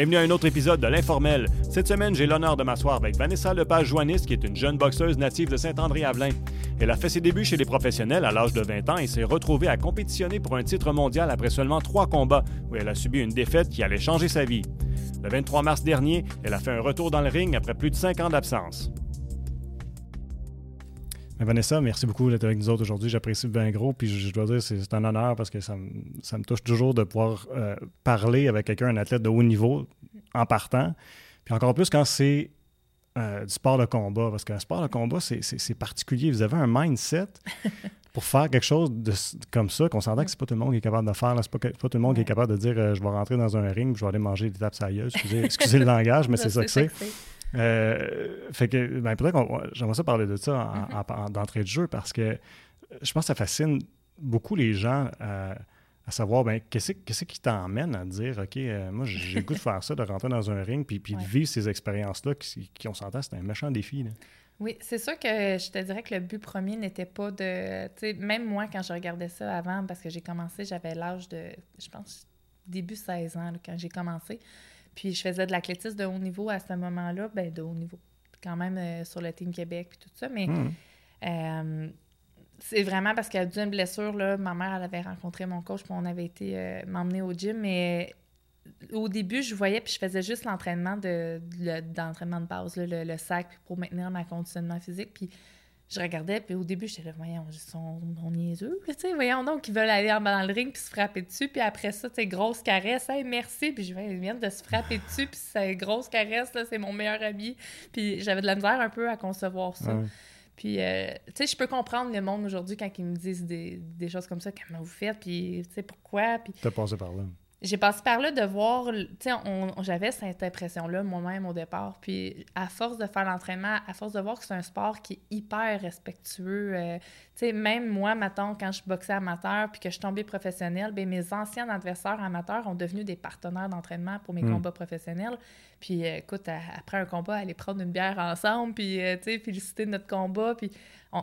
Bienvenue à un autre épisode de l'Informel. Cette semaine, j'ai l'honneur de m'asseoir avec Vanessa Lepage-Joannis, qui est une jeune boxeuse native de Saint-André-Avelin. Elle a fait ses débuts chez les professionnels à l'âge de 20 ans et s'est retrouvée à compétitionner pour un titre mondial après seulement trois combats, où elle a subi une défaite qui allait changer sa vie. Le 23 mars dernier, elle a fait un retour dans le ring après plus de cinq ans d'absence. Vanessa, merci beaucoup d'être avec nous autres aujourd'hui. J'apprécie bien gros. Puis je, dois dire, c'est un honneur parce que ça, me touche toujours de pouvoir euh, parler avec quelqu'un, un athlète de haut niveau, en partant. Puis encore plus quand c'est euh, du sport de combat. Parce qu'un sport de combat, c'est particulier. Vous avez un mindset pour faire quelque chose de, comme ça, qu'on s'entend que c'est pas tout le monde qui est capable de faire. C'est pas, pas, tout le monde qui est capable de dire euh, je vais rentrer dans un ring, je vais aller manger des tapes sérieuses. Excusez, excusez le langage, mais c'est ça que c'est. Euh, fait que, ben, peut-être qu'on j'aimerais ça parler de ça mm-hmm. d'entrée de jeu parce que je pense que ça fascine beaucoup les gens à, savoir, ben, qu'est-ce, qu'est-ce qui t'emmène à dire, OK, euh, moi, j'ai le goût de faire ça, de rentrer dans un ring, puis, puis de vivre ces expériences-là qui, qui on s'entend, c'est un méchant défi. Oui, c'est sûr que je te dirais que le but premier n'était pas de. Tu sais, même moi, quand je regardais ça avant, parce que j'ai commencé, j'avais l'âge de, je pense, début 16 ans, quand j'ai commencé. Puis je faisais de l'athlétisme de haut niveau à ce moment-là, ben de haut niveau, quand même euh, sur le Team Québec puis tout ça. Mais hmm. euh, c'est vraiment parce qu'elle a dû une blessure, là, ma mère, elle avait rencontré mon coach, puis on avait été euh, m'emmener au gym, mais au début, je voyais, puis je faisais juste l'entraînement de, d'entraînement de base, le, le, sac, pour maintenir ma conditionnement physique. Puis je regardais, puis au début, j'étais là, voyons, ils sont niaiseux, tu sais, voyons donc, ils veulent aller dans le ring puis se frapper dessus, puis après ça, tu sais, grosse caresse, hey, merci, puis je viens, de se frapper dessus, puis c'est grosse caresse, là, c'est mon meilleur ami, puis j'avais de la misère un peu à concevoir ça. Puis, euh, tu sais, je peux comprendre le monde aujourd'hui quand ils me disent des, des choses comme ça, comment vous faites, puis, tu sais, pourquoi, puis... T'as passé par là j'ai passé par là de voir, tu sais, j'avais cette impression-là moi-même au départ. Puis à force de faire l'entraînement, à force de voir que c'est un sport qui est hyper respectueux, euh, tu sais, même moi, maintenant, quand je boxais amateur puis que je tombée professionnelle, bien, mes anciens adversaires amateurs ont devenu des partenaires d'entraînement pour mes hmm. combats professionnels. Puis euh, écoute, après un combat, aller prendre une bière ensemble, puis, euh, tu sais, féliciter notre combat. Puis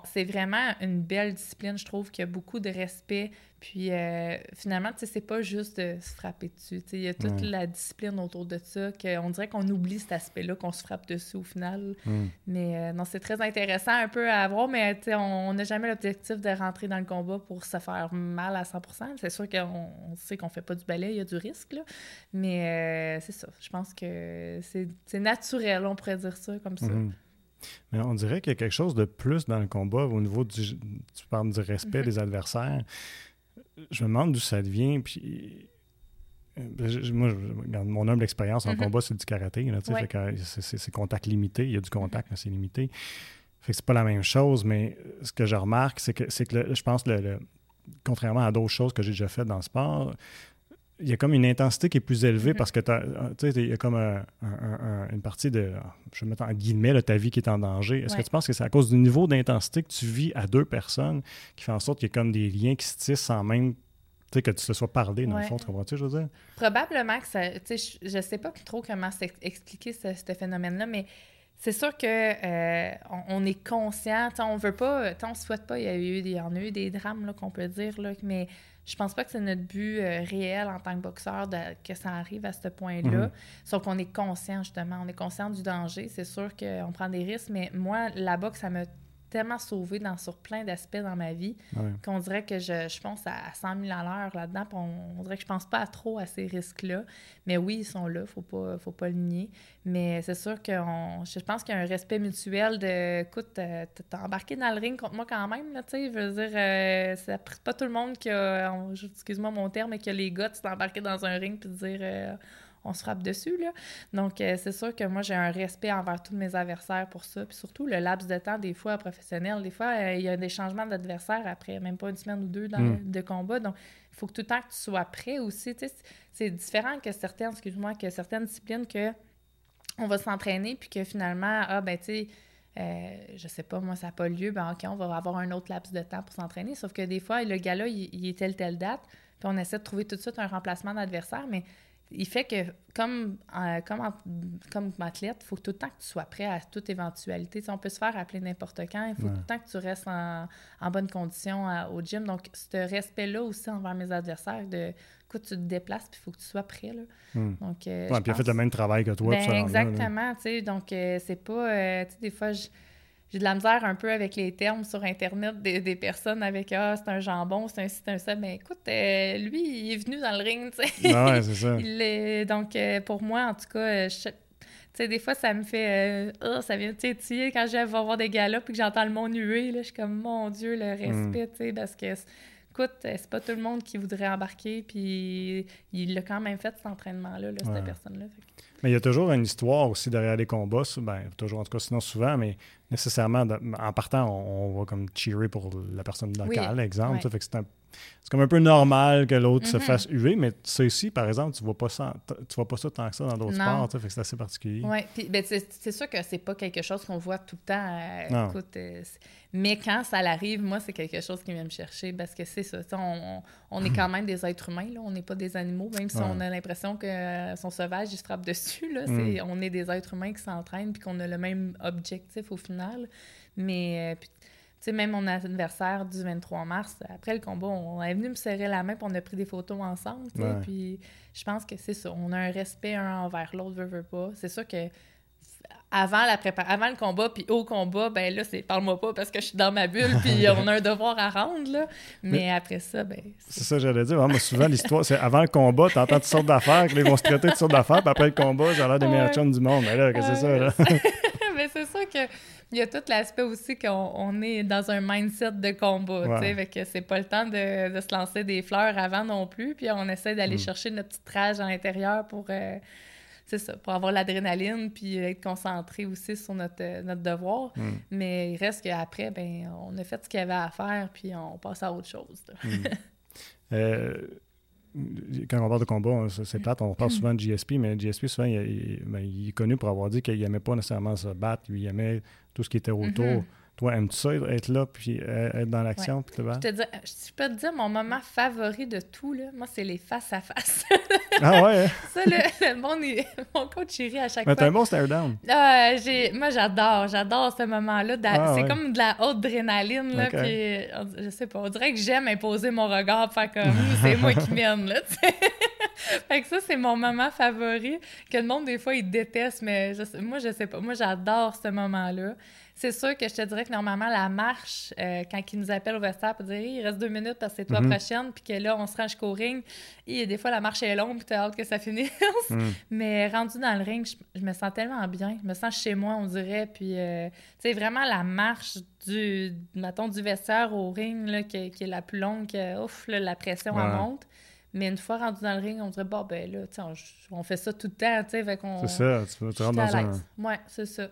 c'est vraiment une belle discipline, je trouve, qui a beaucoup de respect. Puis euh, finalement, tu sais, c'est pas juste de se frapper dessus. Tu sais, il y a toute la discipline autour de ça, qu'on dirait qu'on oublie cet aspect-là, qu'on se frappe dessus au final. Mais euh, non, c'est très intéressant un peu à voir, mais tu sais, on n'a jamais l'objectif de rentrer dans le combat pour se faire mal à 100 C'est sûr qu'on sait qu'on fait pas du balai, il y a du risque, là. Mais euh, c'est ça. Je pense que c'est naturel, on pourrait dire ça comme ça. Mhm. Mais on dirait qu'il y a quelque chose de plus dans le combat au niveau du. Tu parles du respect mhm. des adversaires. Je me demande d'où ça vient. Puis. Euh, moi, mon humble expérience en mhm. combat, c'est du karaté. C'est contact limité. Il y a du contact, mais c'est limité. Fait que c'est pas la même chose, mais ce que je remarque, c'est que, que je pense, le, contrairement à d'autres choses que j'ai déjà faites dans le sport, il y a comme une intensité qui est plus élevée mm-hmm. parce que tu sais, il y a comme une partie de, je vais mettre en guillemets, ta vie qui est en danger. Est-ce que tu penses que c'est à cause du niveau d'intensité que tu vis à deux personnes qui fait en sorte qu'il y a comme des liens qui se tissent sans même que tu te sois parlé, dans le fond, tu comprends-tu, je veux dire? Probablement que ça. Tu sais, je, sais pas trop comment expliquer ce, phénomène-là, mais c'est sûr que euh, on, est conscient, on veut pas, on souhaite pas, il y a eu, il y en a eu des drames qu'on peut dire, là, mais je pense pas que c'est notre but euh, réel en tant que boxeur de, que ça arrive à ce point-là. Mhm. Sauf qu'on est conscient, justement. On est conscient du danger. C'est sûr qu'on prend des risques, mais moi, la boxe, ça me tellement sauvé dans, sur plein d'aspects dans ma vie qu'on dirait que je, je, pense à 100 000 à l'heure là-dedans. On, on, dirait que je pense pas trop à ces risques-là. Mais oui, ils sont là, faut pas, faut pas le nier. Mais c'est sûr que je pense qu'il y a un respect mutuel de écoute, euh, t'es embarqué dans le ring contre moi quand même, tu sais. Je veux dire, euh, c'est pas tout le monde qui a, excuse-moi mon terme, mais qui a les gars, tu t'embarquer dans un ring puis dire. Euh, on se frappe dessus. Là. Donc, euh, c'est sûr que moi, j'ai un respect envers tous mes adversaires pour ça. Puis surtout, le laps de temps, des fois, professionnel, des fois, euh, il y a des changements d'adversaire après même pas une semaine ou deux dans, hmm. de combat. Donc, il faut que tout le temps que tu sois prêt aussi. c'est différent que certaines, excuse-moi, que certaines disciplines que on va s'entraîner, puis que finalement, ah, ben, tu sais, euh, je sais pas, moi, ça n'a pas lieu, ben OK, on va avoir un autre laps de temps pour s'entraîner. Sauf que des fois, le gars-là, il, il, est telle, telle date, puis on essaie de trouver tout de suite un remplacement d'adversaire, mais il fait que, comme, euh, comme, comme athlète, il faut tout le temps que tu sois prêt à toute éventualité. on peut se faire appeler n'importe quand. Il faut tout le temps que tu restes en, bonne condition au gym. Donc, ce respect-là aussi envers mes adversaires, de écoute, tu te déplaces, puis il faut que tu sois prêt. Là. Hmm. Donc, euh, Ouais, puis il a fait le même travail que toi. Ben, rend là, là. exactement, tu sais. Donc, euh, c'est pas. euh, tu sais, des fois, je- j'ai de la misère un peu avec les termes sur Internet des, des personnes avec Ah, c'est un jambon, c'est un ci, c'est un ça. Ben, écoute, euh, lui, il est venu dans le ring, tu sais. Ah ouais, c'est ça. Il est- donc, euh, pour moi, en tout cas, euh, je- tu sais, des fois, ça me fait. euh, Ah, ça vient titiller quand je vais voir des galas puis que j'entends le mot nuée. Là, je suis comme, mon Dieu, le respect, tu sais, parce que, écoute, c'est pas tout le monde qui voudrait embarquer, puis il l'a quand même fait, cet entraînement-là, là, Ouais. cette personne-là. Que- Mais il y a toujours une histoire aussi derrière les combats. Ben, toujours, en tout cas, sinon souvent, mais nécessairement, de- en partant, on, on va comme cheerer pour la personne locale, exemple. ouais. ça fait que c'est un- c'est comme un peu normal que l'autre se Mhm. fasse huer, mais ça ici, par exemple, tu vois pas ça, tu vois pas ça tant que ça dans d'autres sports, fait que c'est assez particulier. Oui, puis ben, c'est sûr que c'est pas quelque chose qu'on voit tout le temps. euh, écoute, euh, mais quand ça l'arrive, moi, c'est quelque chose qui vient me chercher parce que c'est ça. On, est quand même des êtres humains, là, on n'est pas des animaux, même si Ouais. on a l'impression que euh, sont sauvages, ils se frappent dessus. Là, Mm. On est des êtres humains qui s'entraînent puis qu'on a le même objectif au final. Mais, euh, puis, sais, même mon anniversaire du 23 mars, après le combat, on est venu me serrer la main puis on a pris des photos ensemble. tu sais, Ouais. Puis je pense que c'est ça. On a un respect un envers l'autre, veut, veut pas. C'est sûr que avant, la prépa- avant le combat, puis au combat, ben là, c'est parle-moi pas parce que je suis dans ma bulle, puis on a un devoir à rendre, là. Mais, après ça, ben. C'est ça que j'allais dire. Moi, souvent, l'histoire, c'est avant le combat, t'entends toutes sortes d'affaires, que ils vont se traiter de toutes sortes d'affaires, puis après le combat, j'ai l'air des meilleurs chums du monde. Mais là, que c'est ça, là? mais c'est ça que il y a tout l'aspect aussi qu'on on est dans un mindset de combat, Ouais. tu sais, fait que c'est pas le temps de, de se lancer des fleurs avant non plus, puis on essaie d'aller Mm. chercher notre petite rage à l'intérieur pour euh, c'est ça, pour avoir l'adrénaline puis être concentré aussi sur notre, euh, notre devoir. Mm. Mais il reste qu'après, ben, on a fait ce qu'il y avait à faire puis on passe à autre chose. Euh, quand on parle de combat, c'est plate, on parle souvent de GSP, mais GSP, souvent, ben, il est connu pour avoir dit qu'il n'aimait pas nécessairement se battre, il aimait tout ce qui était autour. Mhm. Toi, aimes-tu ça, être là, puis euh, être dans l'action, puis te Je, battre? te dis, je peux te dire, mon moment favori de tout, là, moi, c'est les face-à-face. Ah ouais, hein? ça, le, le monde, il- mon coach, il rit à chaque mais fois. t'as un bon stare-down. Ah. Moi, j'adore, j'adore ce moment-là. Ah, c'est ouais. comme de la haute adrénaline, là, Ok. puis je sais pas, on dirait que j'aime imposer mon regard, faire comme, c'est moi qui mène, là, fait que ça, c'est mon moment favori, que le monde, des fois, il déteste, mais je moi, je sais pas. Moi, j'adore ce moment-là. C'est sûr que je te dirais que normalement, la marche, euh, quand ils nous appellent au vestiaire pour dire il reste deux minutes parce que c'est toi Mhm. prochaine, puis que là, on se rend jusqu'au ring, et des fois, la marche est longue, puis t'as hâte que ça finisse. Mm. Mais rendu dans le ring, je, je me sens tellement bien. Je me sens chez moi, on dirait. Puis, euh, tu sais, vraiment la marche du, mettons, du vestiaire au ring, là, qui, qui est la plus longue, que, ouf, là, la pression, elle monte. Mais une fois rendu dans le ring, on dirait, bon, ben là, on, on fait ça tout le temps, tu sais. C'est ça, tu, suis rentres à dans un... Ouais, c'est ça.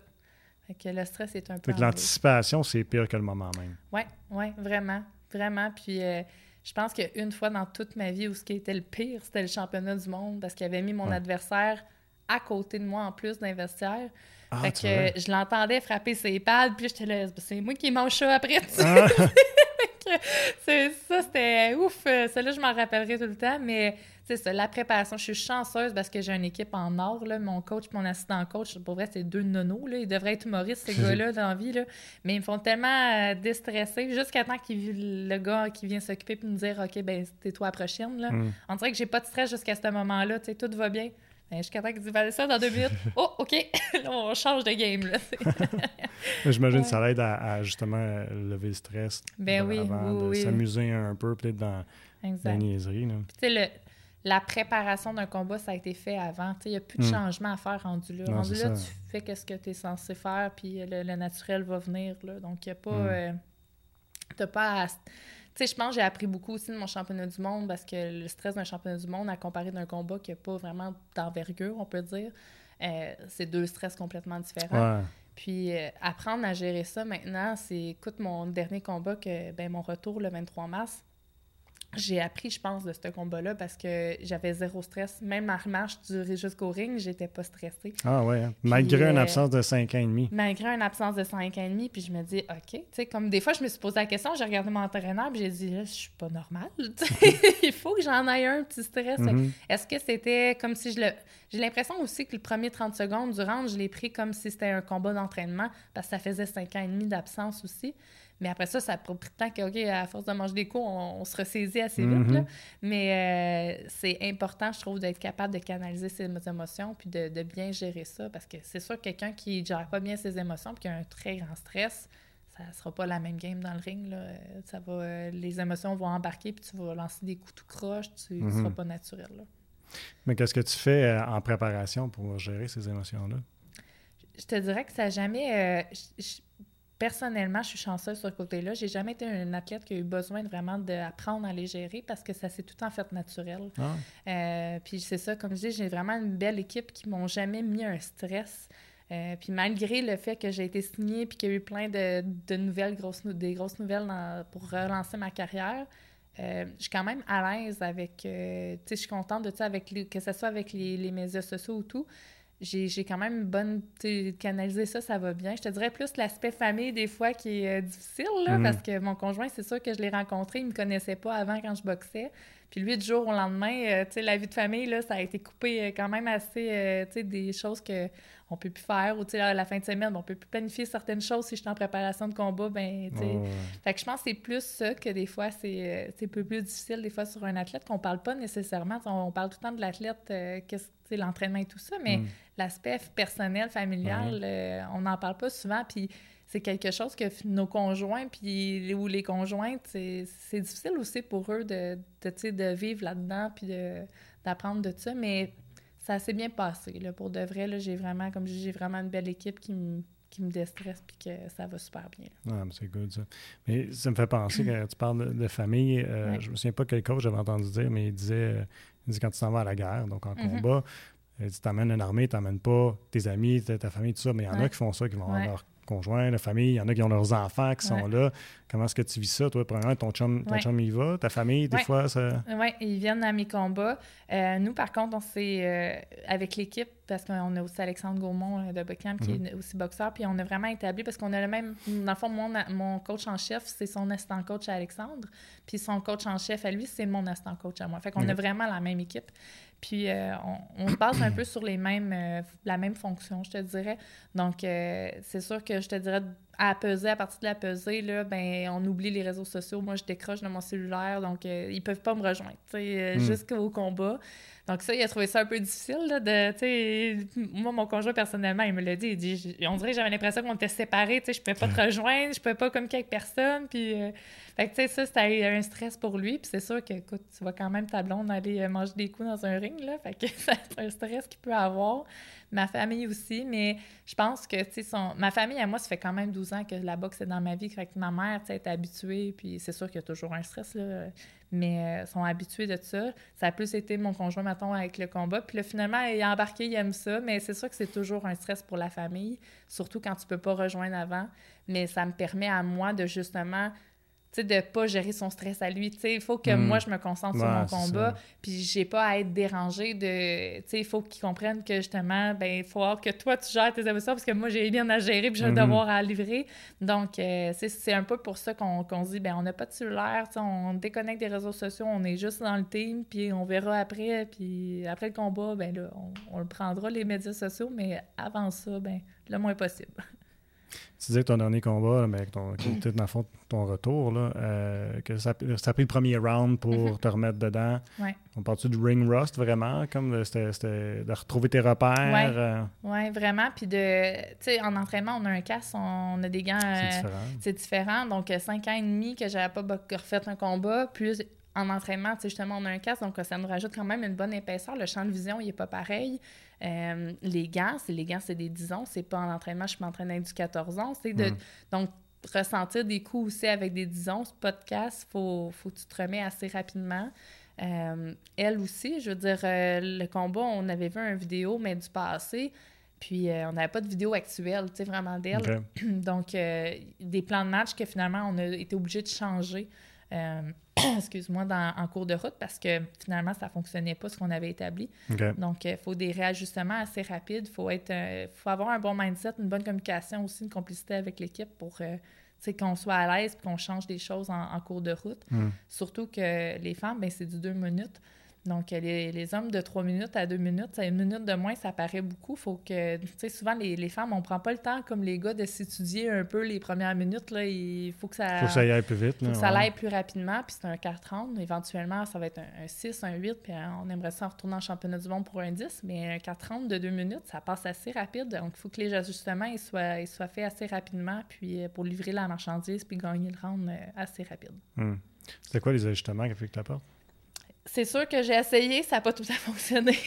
Fait que le stress est un peu... Fait que enlevé. l'anticipation, c'est pire que le moment même. Oui, oui, vraiment. Vraiment. Puis euh, je pense qu'une fois dans toute ma vie où ce qui était le pire, c'était le championnat du monde parce qu'il avait mis mon Ouais. adversaire à côté de moi en plus d'un vestiaire. Ah, fait que euh, je l'entendais frapper ses pads, puis j'étais là, c'est moi qui mange ça après. Ah, C'est- ça, c'était ouf. Euh, Ça, là, je m'en rappellerai tout le temps. Mais c'est ça, la préparation. Je suis chanceuse parce que j'ai une équipe en or. Là. Mon coach mon assistant coach, pour vrai, c'est deux nonos. Là. Ils devraient être humoristes, ces gars-là, dans la vie. Là. Mais ils me font tellement euh, déstresser jusqu'à temps qu'il le gars qui vient s'occuper et me dire OK, ben c'est toi la prochaine. Là. Mm. On dirait que j'ai pas de stress jusqu'à ce moment-là. Tu sais, tout va bien. Ben, jusqu'à temps qu'il dit ça dans deux minutes. Oh, OK, là, on change de game. J'imagine Ouais. que ça l'aide à, à justement euh, lever le stress. Ben avant oui, oui, de oui. s'amuser un peu, peut-être dans la niaiserie. Là. Puis, le- la préparation d'un combat, ça a été fait avant. Il n'y a plus de Mm. changement à faire rendu là. Non, rendu là, ça. tu fais ce que tu es censé faire, puis le, le naturel va venir. Là. Donc, il n'y a pas. Mm. euh, t'as pas à- Tu sais, je pense que j'ai appris beaucoup aussi de mon championnat du monde parce que le stress d'un championnat du monde, à comparer d'un combat qui n'a pas vraiment d'envergure, on peut dire, euh, c'est deux stress complètement différents. Ouais. Puis euh, apprendre à gérer ça maintenant, c'est écoute mon dernier combat que ben mon retour le 23 mars. J'ai appris, je pense, de ce combat-là parce que j'avais zéro stress. Même ma marche du jusqu'au ring, j'étais pas stressée. Ah ouais. hein. Malgré une euh, absence de 5 ans et demi. Malgré une absence de 5 ans et demi, puis je me dis, OK, tu sais, comme des fois, je me suis posé la question, j'ai regardé mon entraîneur, puis j'ai dit, Là, je suis pas normale. Il faut que j'en aie un petit stress. Mhm. est-ce que c'était comme si je le. J'ai l'impression aussi que le premier 30 secondes du round, je l'ai pris comme si c'était un combat d'entraînement, parce que ça faisait 5 ans et demi d'absence aussi. Mais après ça, ça a pris le temps que, OK, à force de manger des coups, on, se ressaisit assez vite. là. Mhm. Mais euh, c'est important, je trouve, d'être capable de canaliser ses émotions puis de, de bien gérer ça. Parce que c'est sûr que quelqu'un qui ne gère pas bien ses émotions puis qui a un très grand stress, ça sera pas la même game dans le ring. Là. Euh, Ça va, euh, les émotions vont embarquer puis tu vas lancer des coups tout croche. Tu ne Mhm. seras pas naturel. Là. Mais qu'est-ce que tu fais en préparation pour gérer ces émotions-là? Je te dirais que ça n'a jamais. euh, je- je- personnellement, je suis chanceuse sur ce côté-là. J'ai jamais été une athlète qui a eu besoin de vraiment d'apprendre à les gérer parce que ça s'est tout en fait naturel. Ah, Euh, puis c'est ça, comme je dis, j'ai vraiment une belle équipe qui m'ont jamais mis un stress. Euh, puis malgré le fait que j'ai été signée puis qu'il y a eu plein de, de nouvelles, grosses, des grosses nouvelles dans- pour relancer ma carrière, euh, je suis quand même à l'aise avec... euh, tu sais, je suis contente de ça, avec les- que ce soit avec les, les médias sociaux ou tout. J'ai quand même une bonne... Canaliser ça, ça va bien. Je te dirais plus l'aspect famille, des fois, qui est euh, difficile, là, Mhm. parce que mon conjoint, c'est sûr que je l'ai rencontré, il me connaissait pas avant quand je boxais. Puis lui, du jour au lendemain, euh, tu sais, la vie de famille, là, ça a été coupé euh, quand même assez, euh, tu sais, des choses que on peut plus faire. Ou, tu sais, à la fin de semaine, on peut plus planifier certaines choses. Si je suis en préparation de combat, ben, tu sais. Fait que je pense que c'est plus ça que des fois, c'est un peu plus difficile, des fois, sur un athlète, qu'on parle pas nécessairement. On, parle tout le temps de l'athlète, euh, qu'est-ce- l'entraînement et tout ça, mais Mm. l'aspect personnel, familial, euh, on n'en parle pas souvent. Puis c'est quelque chose que nos conjoints puis ou les conjointes, c'est difficile aussi pour eux de, de, de vivre là-dedans puis d'apprendre de ça. Mais ça s'est bien passé. Là, pour de vrai, j'ai vraiment, comme j'ai vraiment une belle équipe qui me qui me déstresse puis que ça va super bien. Ah, c'est good ça. Mais ça me fait penser que tu parles de, de famille. euh, Ouais. Je me souviens pas quel coach j'avais entendu dire, mais il disait, euh, il dit quand tu t'en vas à la guerre, donc en Mhm. combat, il dit t'amènes une armée, t'amènes pas tes amis, ta, famille, tout ça. Mais il y en a qui font ça, qui vont avoir leur conjoint, la famille. Il y en a qui ont leurs enfants qui sont Ouais. là. Comment est-ce que tu vis ça, toi? Premièrement, ton chum, ton Ouais. chum y va, ta famille, des Ouais. fois, ça. Oui, ils viennent à mes combats. Euh, nous, par contre, on s'est euh, avec l'équipe, parce qu'on a aussi Alexandre Gaumont euh, de Buckham, qui est aussi boxeur, puis on a vraiment établi, parce qu'on a le même. Dans le fond, mon, mon coach en chef, c'est son assistant coach à Alexandre, puis son coach en chef à lui, c'est mon assistant coach à moi. Fait qu'on a Ok. vraiment la même équipe. Puis euh, on, on se base un peu sur les mêmes, euh, la même fonction, je te dirais. Donc, euh, c'est sûr que je te dirais, à peser, à partir de la pesée, là, ben, on oublie les réseaux sociaux. Moi, je décroche de mon cellulaire, donc euh, ils peuvent pas me rejoindre, tu sais, euh, Mm. jusqu'au combat. Donc ça, il a trouvé ça un peu difficile, là, de, tu sais, moi, mon conjoint, personnellement, il me l'a dit, il dit, on dirait que j'avais l'impression qu'on était séparés, tu sais, je pouvais pas te rejoindre, je pouvais pas communiquer avec personne, puis... euh, fait que, tu sais, ça, c'était un stress pour lui. Puis c'est sûr que, écoute, tu vois quand même ta blonde aller euh, manger des coups dans un ring, là. Fait que c'est un stress qu'il peut avoir. Ma famille aussi, mais je pense que, tu sais, ma famille, à moi, ça fait quand même 12 ans que la boxe est dans ma vie. Que ma mère, tu sais, habituée. Puis c'est sûr qu'il y a toujours un stress, là. Mais euh, sont habitués de ça. Ça a plus été mon conjoint, mettons, avec le combat. Puis là, finalement, il a embarqué, il aime ça. Mais c'est sûr que c'est toujours un stress pour la famille, surtout quand tu peux pas rejoindre avant. Mais ça me permet à moi de justement sais, de pas gérer son stress à lui. Tu sais, il faut que moi, je me concentre sur mon combat, puis j'ai pas à être dérangée de... Tu sais, il faut qu'ils comprennent que, justement, ben il faut que toi, tu gères tes émotions, parce que moi, j'ai bien à gérer, puis j'ai un devoir à livrer. Donc, euh, c'est- c'est un peu pour ça qu'on se dit, ben on n'a pas de cellulaire, on déconnecte des réseaux sociaux, on est juste dans le team, puis on verra après, puis après le combat, ben là, on, on le prendra, les médias sociaux, mais avant ça, ben le moins possible. Tu disais que ton dernier combat, mais avec ton, qui était dans le fond ton retour, là, euh, que ça, ça a pris le premier round pour Mhm. te remettre dedans. Ouais. On parle-tu du ring rust vraiment, comme de, c'était- de retrouver tes repères? Ouais. euh, Oui, vraiment. Puis de, en entraînement, on a un casque, on a des gants. c'est euh, différent. c'est différent. Donc, euh, cinq ans et demi que j'avais pas refait un combat, plus en entraînement, justement, on a un casque, donc euh, ça nous rajoute quand même une bonne épaisseur. Le champ de vision, il est pas pareil. Euh, les gants, c'est les gants, c'est des 10 onces. C'est pas en entraînement, je m'entraîne avec du 14 onces. tu sais, de- Mm. Donc, ressentir des coups aussi avec des 10 onces, pas de casque, faut, faut que tu te remets assez rapidement. Euh, elle aussi, je veux dire, euh, le combat, on avait vu une vidéo, mais du passé. Puis, on n'avait pas de vidéo actuelle, tu sais, vraiment d'elle. Donc, des plans de match que finalement, on a été obligé de changer, euh, excuse-moi, dans- en cours de route parce que finalement, ça ne fonctionnait pas ce qu'on avait établi. Donc, il faut des réajustements assez rapides. Il faut, être, euh, faut avoir un bon mindset, une bonne communication aussi, une complicité avec l'équipe pour euh, qu'on soit à l'aise et qu'on change des choses en, en cours de route. Mm. Surtout que les femmes, ben, c'est du deux minutes. Donc, les, les, hommes de 3 minutes à 2 minutes, c'est une minute de moins, ça paraît beaucoup. Faut que, tu sais, souvent, les, les, femmes, on prend pas le temps, comme les gars, de s'étudier un peu les premières minutes. Là. Il faut que ça... faut que ça aille plus vite. Là, faut que ça aille plus rapidement. Puis c'est un 4-30. Éventuellement, ça va être un, 6, un 8. Puis euh, on aimerait ça en retourner en championnat du monde pour un 10. Mais un 4-30 de 2 minutes, ça passe assez rapide. Donc, il faut que les ajustements ils soient, ils soient faits assez rapidement. Puis euh, pour livrer la marchandise, puis gagner le round euh, assez rapide. Hum. C'était quoi les ajustements que tu apportes? C'est sûr que j'ai essayé, ça n'a pas tout à fait fonctionné.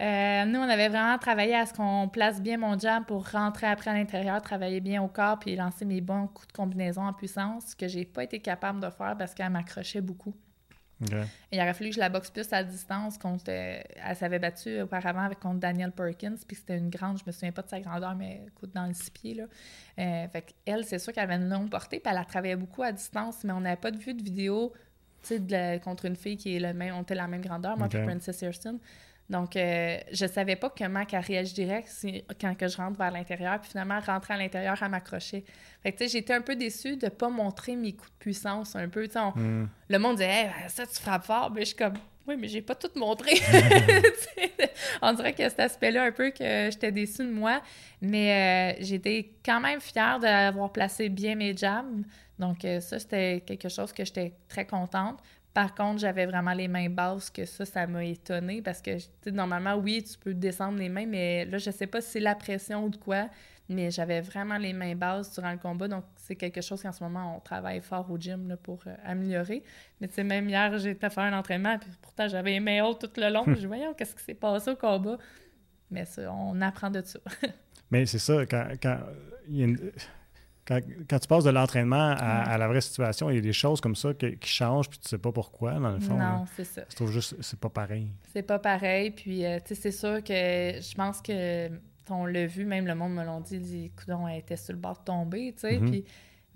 Euh, nous, on avait vraiment travaillé à ce qu'on place bien mon jab pour rentrer après à l'intérieur, travailler bien au corps, puis lancer mes bons coups de combinaison en puissance, ce que j'ai pas été capable de faire parce qu'elle m'accrochait beaucoup. Il aurait fallu que je la boxe plus à distance. Contre, elle s'avait battue auparavant avec contre Daniel Perkins, puis c'était une grande, je me souviens pas de sa grandeur, mais écoute, dans le six pieds. Là. Euh, fait elle, c'est sûr qu'elle avait une longue portée, puis elle a travaillé beaucoup à distance, mais on n'avait pas de vue de vidéo de contre une fille qui est le même, on était la même grandeur, moi et Princess Hurston. Donc, euh, je savais pas comment qu'elle réagirait quand que je rentre vers l'intérieur. Puis finalement, rentrer à l'intérieur, elle m'accrochait. Fait que, tu sais, j'étais un peu déçue de pas montrer mes coups de puissance un peu. Hmm. Le monde disait ça, tu frappes fort. Mais je suis comme, oui, mais j'ai pas tout montré. on dirait que cet aspect-là, un peu, que j'étais déçue de moi. Mais euh, j'étais quand même fière d'avoir placé bien mes jams. Donc, euh, ça, c'était quelque chose que j'étais très contente. Par contre, j'avais vraiment les mains basses, que ça, ça m'a étonnée parce que, normalement, oui, tu peux descendre les mains, mais là, je sais pas si c'est la pression ou de quoi, mais j'avais vraiment les mains basses durant le combat. Donc, c'est quelque chose qu'en ce moment, on travaille fort au gym pour euh, améliorer. Mais tu sais, même hier, été faire un entraînement, puis pourtant, j'avais les mains hautes tout le long. je voyais, qu'est-ce qui s'est passé au combat? Mais ça, on apprend de ça. mais c'est ça, quand, quand il y a une quand, tu passes de l'entraînement à, la vraie situation, il y a des choses comme ça qui, changent, puis tu sais pas pourquoi, dans le fond. Non, c'est ça. Je trouve juste c'est pas pareil. C'est pas pareil, puis euh, tu sais, c'est sûr que je pense que on l'a vu, même le monde me l'a dit, les coudons étaient sur le bord de tomber, tu sais, mm-hmm. puis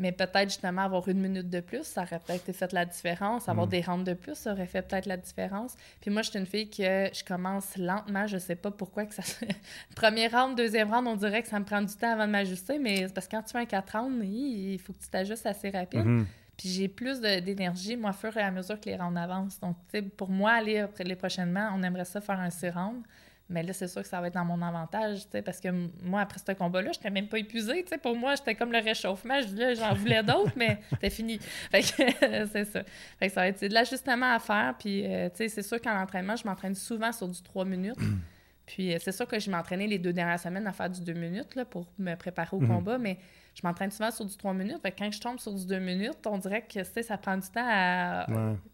mais peut-être justement avoir une minute de plus, ça aurait peut-être fait la différence. Avoir mm. des rentes de plus, ça aurait fait peut-être la différence. Puis moi, je suis une fille que je commence lentement. Je sais pas pourquoi que ça. Première round, deuxième round, on dirait que ça me prend du temps avant de m'ajuster, mais parce que quand tu fais un 4 rounds, il faut que tu t'ajustes assez rapide. Mm-hmm. Puis j'ai plus d'énergie, moi, au fur et à mesure que les rounds avancent. Donc, tu sais, pour moi, aller après les prochainement, on aimerait ça faire un 6 rounds. Mais là, c'est sûr que ça va être dans mon avantage, parce que moi, après ce combat-là, je n'étais même pas épuisée, Pour moi, j'étais comme le réchauffement. J'en voulais d'autres, mais c'était fini. Fait que c'est ça. Fait que ça va être de l'ajustement à faire. Puis, euh, tu sais, c'est sûr qu'en entraînement, je m'entraîne souvent sur du 3 minutes. Puis, euh, c'est sûr que je m'entraînais les deux dernières semaines à faire du 2 minutes, là, pour me préparer au mhm. combat, mais je m'entraîne souvent sur du 3 minutes. Fait que quand je tombe sur du 2 minutes, on dirait que, ça prend du temps à,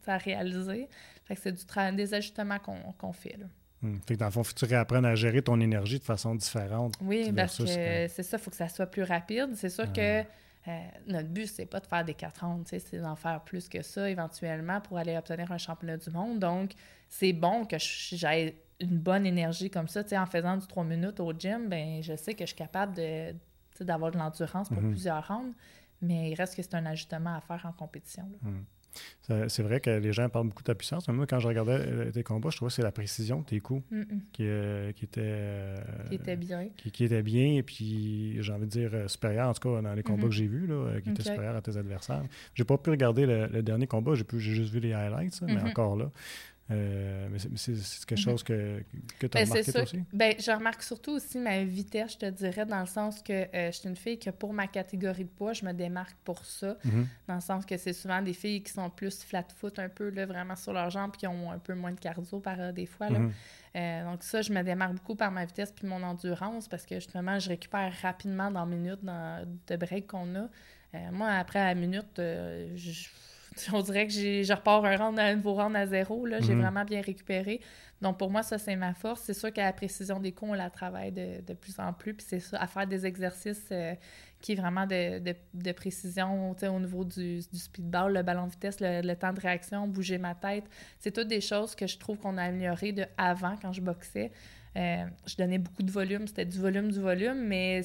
réaliser. Fait que c'est du des ajustements qu'on fait, là. Hmm. Fait que dans le fond, tu réapprennes à gérer ton énergie de façon différente. Oui, parce que c'est ça, il faut que ça soit plus rapide. C'est sûr que euh, notre but, c'est pas de faire des 4 rondes, c'est d'en faire plus que ça éventuellement pour aller obtenir un championnat du monde. Donc, c'est bon que j'aie une bonne énergie comme ça. en faisant du 3 minutes au gym, ben je sais que je suis capable de, d'avoir de l'endurance pour mm-hmm. plusieurs rounds, mais il reste que c'est un ajustement à faire en compétition. Mm. C'est vrai que les gens parlent beaucoup de ta puissance, mais moi, quand je regardais euh, tes combats, je trouvais que c'est la précision de tes coups qui, euh, qui, était, euh, qui était bien. Qui, était bien, et puis j'ai envie de dire supérieur, en tout cas dans les combats mm-hmm. que j'ai vus, là, qui était supérieur à tes adversaires. J'ai pas pu regarder le, dernier combat, j'ai juste vu les highlights, mais mm-hmm. encore là. Euh, mais c'est quelque mhm. chose que, que tu as ben, remarqué toi aussi? Ben, je remarque surtout aussi ma vitesse, je te dirais, dans le sens que euh, je suis une fille que pour ma catégorie de poids, je me démarque pour ça. Mhm. Dans le sens que c'est souvent des filles qui sont plus flat-foot un peu, là, vraiment sur leurs jambes, qui ont un peu moins de cardio par euh, des fois. Là. Mhm. donc ça, je me démarque beaucoup par ma vitesse puis mon endurance parce que justement, je récupère rapidement dans minutes dans, de break qu'on a. moi, après la minute, je on dirait que je repars un, round, un nouveau round à zéro. Là. J'ai mhm. vraiment bien récupéré. Donc, pour moi, ça, c'est ma force. C'est sûr qu'à la précision des coups, on la travaille de, plus en plus. Puis c'est ça, à faire des exercices euh, qui est vraiment de, de précision au niveau du, du, speedball, le ballon de vitesse, le, temps de réaction, bouger ma tête. C'est toutes des choses que je trouve qu'on a améliorées de avant quand je boxais. Euh, je donnais beaucoup de volume. C'était du volume, du volume, mais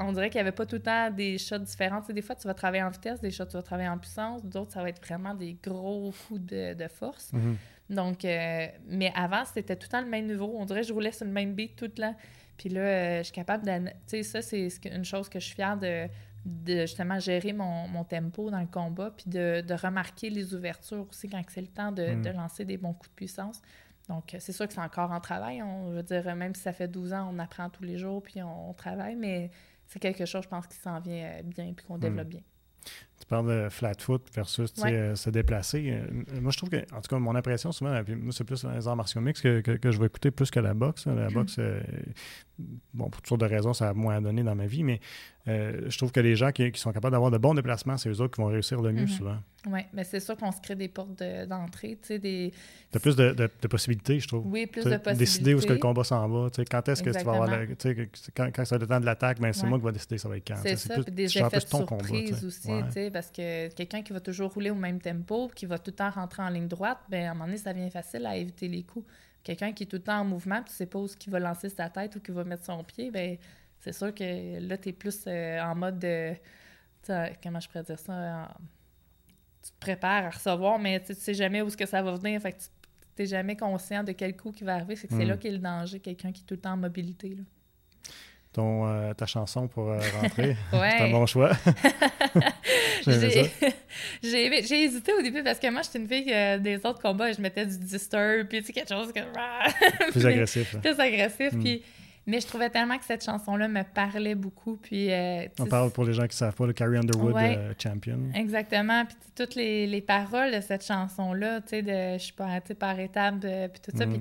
on dirait qu'il n'y avait pas tout le temps des shots différents. des fois, tu vas travailler en vitesse, des shots, tu vas travailler en puissance, d'autres, ça va être vraiment des gros coups de, force. Mhm. Donc, euh, mais avant, c'était tout le temps le même niveau. On dirait que je roulais sur le même beat tout le temps. Puis là, euh, je suis capable de. Tu sais, ça, c'est une chose que je suis fière de de justement gérer mon, mon tempo dans le combat, puis de, de, remarquer les ouvertures aussi quand c'est le temps de, Mm. de lancer des bons coups de puissance. Donc, euh, c'est sûr que c'est encore en travail. On veut dire, même si ça fait 12 ans, on apprend tous les jours, puis on, on travaille, mais c'est quelque chose, je pense, qui s'en vient euh, bien, puis qu'on développe bien. Tu parles de flat foot versus Ouais. euh, se déplacer. Euh, moi, je trouve que, en tout cas, mon impression souvent, puis moi, c'est plus les arts martiaux mixtes que, que, que je vais écouter plus que la boxe. hein. La boxe, euh, bon, pour toutes sortes de raisons, ça a moins à donner dans ma vie, mais euh, je trouve que les gens qui, qui sont capables d'avoir de bons déplacements, c'est eux autres qui vont réussir le mieux Mhm. souvent. Oui, mais c'est sûr qu'on se crée des portes de- d'entrée, tu sais, des... Tu as plus de, de- de possibilités, je trouve. Oui, plus de possibilités. Décider où est-ce que le combat s'en va. tu sais, Quand est-ce que tu vas avoir la- quand, quand c'est le temps de l'attaque, ben, c'est Ouais. moi qui va décider ça va être quand. C'est ça, plus- puis des effets de ton surprise aussi, Ouais. tu sais, parce que quelqu'un qui va toujours rouler au même tempo, qui va tout le temps rentrer en ligne droite, ben à un moment donné, ça devient facile à éviter les coups. Quelqu'un qui est tout le temps en mouvement, puis tu sais pas où il va lancer sa tête ou qui va mettre son pied, ben c'est sûr que là, tu es plus euh, en mode de... Comment je pourrais dire ça? en- Tu te prépares à recevoir, mais tu sais- jamais où est-ce que ça va venir, fait que tu n'es jamais conscient de quel coup qui va arriver. C'est que c'est Mm. là qu'est le danger, quelqu'un qui est tout le temps en mobilité. Là. Ton, euh, ta chanson pour euh, rentrer, Ouais. c'est un bon choix. J'ai hésité au début parce que moi, j'étais une fille euh, des autres combats, je mettais du disturb, puis tu sais, quelque chose que... Plus Mais- agressif. hein. Plus agressif, Mm. puis... Mais je trouvais tellement que cette chanson-là me parlait beaucoup, puis... euh, On parle pour les gens qui ne savent pas, le Carrie Underwood Ouais. euh, champion. Exactement, puis toutes les, les paroles de cette chanson-là, tu sais, de je suis pas par étapes, puis tout ça, Mm. puis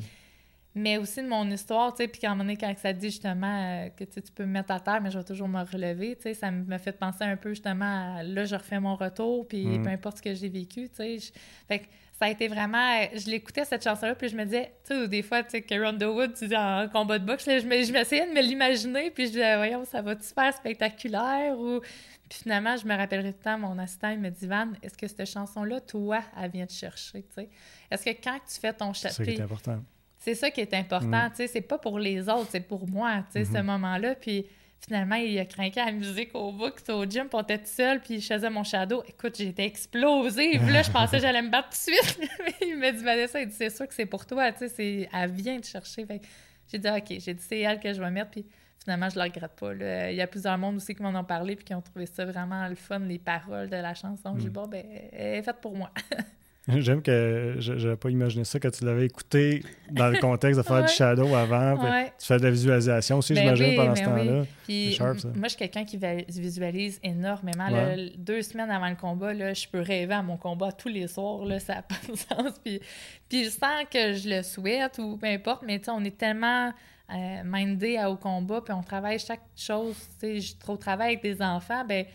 mais aussi de mon histoire, tu sais, puis qu'à un moment donné, quand ça dit justement euh, que tu peux me mettre à terre, mais je vais toujours me relever, tu sais, ça me fait penser un peu justement à là, je refais mon retour, puis Mm. peu importe ce que j'ai vécu, tu sais. je- Fait que ça a été vraiment. Je l'écoutais cette chanson-là, puis je me disais, tu sais, des fois, tu sais, Carrie Underwood, tu dis en combat de boxe, là, je me- je m'essayais de me l'imaginer, puis je disais, voyons, ça va-tu faire spectaculaire ou. Puis finalement, je me rappellerai tout le temps, mon assistant, il me dit, Van, est-ce que cette chanson-là, toi, elle vient te chercher, tu sais? Est-ce que quand tu fais ton C'est ça chapitre. qui est important. C'est ça qui est important, tu sais, c'est pas pour les autres, c'est pour moi, tu sais, ce Mhm. moment-là. Puis finalement, il a craqué la musique au bout, au gym, puis on était tout seul, puis je faisais mon shadow. Écoute, explosée, puis là, je pensais que j'allais me battre tout de suite. il m'a dit, Vanessa, il dit, c'est sûr que c'est pour toi, tu sais, c'est- elle vient te chercher. Fait j'ai dit, OK, j'ai dit, c'est elle que je vais mettre, puis finalement, je la regrette pas. là. Il y a plusieurs mondes aussi qui m'en ont parlé, puis qui ont trouvé ça vraiment le fun, les paroles de la chanson. J'ai dit, Mhm. bon, ben, elle est faite pour moi. J'aime que je n'avais pas imaginé ça quand tu l'avais écouté dans le contexte de faire Ouais. du shadow avant. Ouais. Tu fais de la visualisation aussi, Ben j'imagine, oui, pendant ben ce oui. temps-là. Puis, C'est sharp, ça. moi, je suis quelqu'un qui visualise énormément. Ouais. là. deux semaines avant le combat, là, je peux rêver à mon combat tous les soirs. Là, ça n'a pas de sens. Puis, puis je sens que je le souhaite ou peu importe, mais tu sais, on est tellement euh, mindé au combat, puis on travaille chaque chose. Tu sais, je trop travaille avec des enfants, ben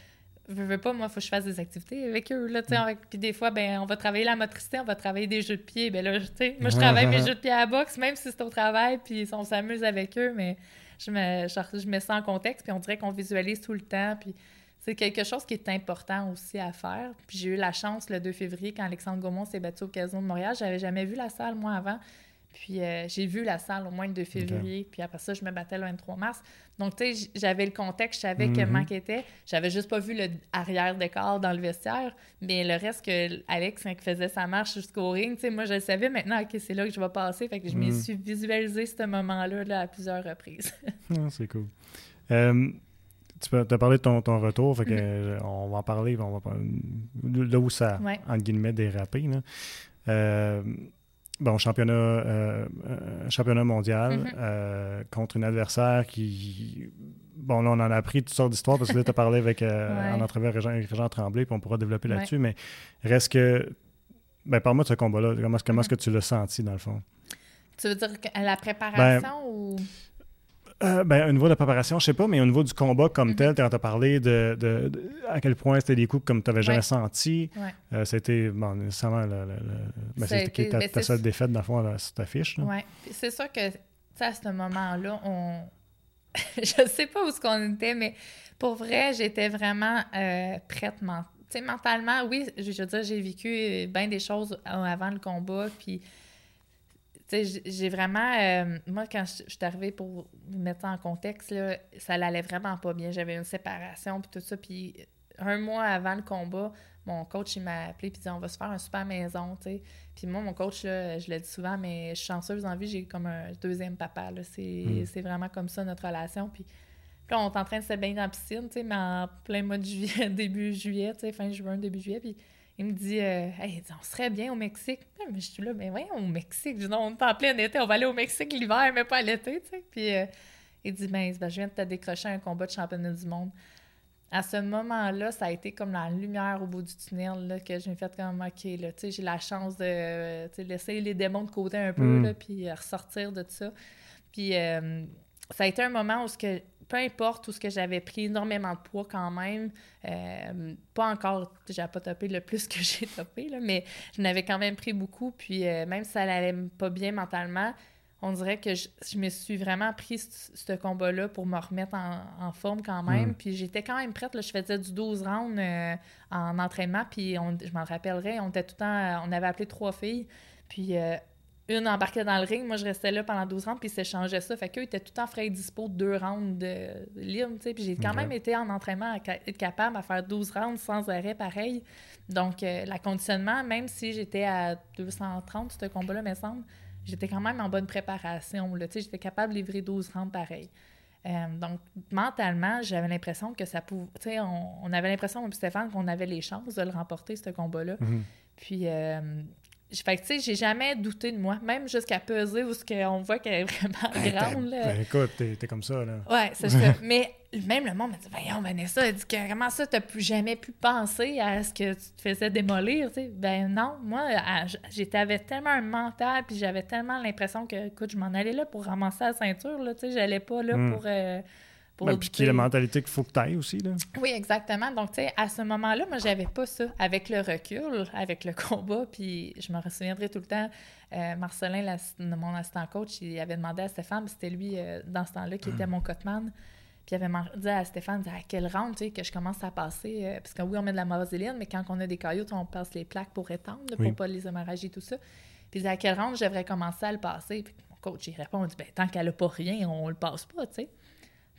veux, veux pas, moi, il faut que je fasse des activités avec eux. Là, Mm. Puis des fois, ben, on va travailler la motricité, on va travailler des jeux de pied. Ben là, moi, je travaille mes jeux de pied à la boxe, même si c'est au travail, puis on s'amuse avec eux, mais je me, je, je mets ça en contexte, puis on dirait qu'on visualise tout le temps, puis c'est quelque chose qui est important aussi à faire. Puis j'ai eu la chance, le 2 février, quand Alexandre Gaumont s'est battu au Casino de Montréal, j'avais jamais vu la salle, moi, avant. Puis euh, j'ai vu la salle au moins le 2 février, puis après ça, je me battais le 23 mars. Donc, tu sais, j'avais le contexte, je savais Mhm. comment qu'il était. J'avais juste pas vu le arrière décor dans le vestiaire, mais le reste que Alex, quand il faisait sa marche jusqu'au ring, tu sais, moi, je le savais maintenant, OK, c'est là que je vais passer. Fait que je me Mhm. suis visualisé ce moment-là là, à plusieurs reprises. Ah, c'est cool. Euh, tu as parlé de ton, ton retour, fait que, Mhm. euh, on va en parler, on va parler- là où ça, Ouais. entre guillemets, dérapé. Là. Euh, bon, championnat, euh, championnat mondial Mhm. euh, contre une adversaire qui... Bon, là, on en a appris toutes sortes d'histoires parce que là, tu as parlé avec, euh, Ouais. en entrevue avec Régent Tremblay, puis on pourra développer Ouais. là-dessus, mais reste que... Ben, parle-moi de ce combat-là. Comment, comment Mhm. est-ce que tu l'as senti, dans le fond? tu veux dire que la préparation ou... Euh, ben, au niveau de la préparation, je sais pas, mais au niveau du combat comme Mhm. tel, quand tu as parlé de, de- de- à quel point c'était des coups comme tu n'avais jamais senti, Ouais. euh, c'était bon, nécessairement le, le- le- ben, été- ta, ben, ta seule défaite, dans le fond, là, sur ta fiche. C'est sûr que, à ce moment-là, on. je sais pas où ce qu'on était, mais pour vrai, j'étais vraiment euh, prête. men- Tu sais, mentalement, oui, je je veux dire, j'ai vécu bien des choses avant le combat, puis. Tu sais, j'ai- vraiment. euh, moi, quand je je suis arrivée pour mettre ça en contexte, là, ça l'allait vraiment pas bien. J'avais une séparation, puis tout ça. Puis un mois avant le combat, mon coach, il m'a appelé, puis il dit On va se faire un super maison, tu sais. Puis moi, mon coach, là, je le dis souvent, mais je suis chanceuse en vie, j'ai comme un deuxième papa. C'est Mm. c'est vraiment comme ça notre relation. Puis, Puis là, on est en train de se baigner dans la piscine, tu sais, mais en plein mois de juillet, début juillet, tu sais, fin juin, début juillet. Puis il me dit, euh, hey, il dit, on serait bien au Mexique. Mais je suis là, mais voyons, au Mexique. Je dis, non, on est en plein été, on va aller au Mexique l'hiver, mais pas l'été, tu sais. Puis euh, il dit, ben, je viens de te décrocher un combat de championnat du monde. À ce moment-là, ça a été comme la lumière au bout du tunnel, là, que j'ai fait comme, OK, là, tu sais, j'ai la chance de laisser les démons de côté un peu, Mm. là, puis ressortir de ça. Puis euh, ça a été un moment où, ce que, peu importe, où ce que j'avais pris énormément de poids quand même, euh, pas encore, j'ai pas topé le plus que j'ai topé, là, mais je n'avais quand même pris beaucoup. Puis euh, même si ça allait pas bien mentalement, on dirait que je, je me suis vraiment pris ce, ce combat-là pour me remettre en, en forme quand même. Mm. Puis j'étais quand même prête. Là, je faisais du 12 rounds euh, en entraînement. Puis on- je m'en rappellerai, on était tout le temps, on avait appelé trois filles. Puis euh, une embarquait dans le ring, moi je restais là pendant 12 rounds, puis ils s'échangeaient ça. Fait qu'eux étaient tout le temps frais et dispo de deux rounds de libre, tu sais. Puis j'ai quand même été en entraînement à être capable à faire 12 rounds sans arrêt pareil. Donc, euh, la conditionnement, même si j'étais à 230, ce combat-là, me semble, j'étais quand même en bonne préparation. Là, Tu sais, j'étais capable de livrer 12 rounds pareil. Euh, donc, mentalement, j'avais l'impression que ça pouvait. Tu sais, on, on avait l'impression, Stéphane, qu'on avait les chances de le remporter, ce combat-là. Mhm. Puis, euh, fait que, tu sais, j'ai jamais douté de moi, même jusqu'à peser où ce qu'on voit qu'elle est vraiment Ben, grande. là. ben, écoute, t'es t'es comme ça, là. Ouais, c'est ça. Mais même le monde m'a dit Voyons, Vanessa, elle dit que comment ça, t'as plus jamais pu penser à ce que tu te faisais démolir, tu sais? Ben non, moi, avec tellement un mental, puis j'avais tellement l'impression que, écoute, je m'en allais là pour ramasser la ceinture, là, tu sais, j'allais pas là Mm. pour. euh, pour Ben, puis tu qui est la mentalité qu'il faut que t'ailles aussi, là. oui, exactement. Donc, tu sais, à ce moment-là, moi, j'avais pas ça. Avec le recul, avec le combat, puis je me souviendrai tout le temps, euh, Marcelin, mon assistant coach, il avait demandé à Stéphane, c'était lui, euh, dans ce temps-là, qui était mon cotman, puis il avait dit à Stéphane, à quel round, tu sais, que je commence à passer, euh, parce que oui, on met de la vaseline, mais quand on a des cailloux, on passe les plaques pour étendre, pour Oui. pas les hémorragies, tout ça. Puis il dit, à quel round je devrais commencer à le passer? Puis mon coach, il répond, il dit, ben, tant qu'elle a pas rien, on le passe pas, tu sais.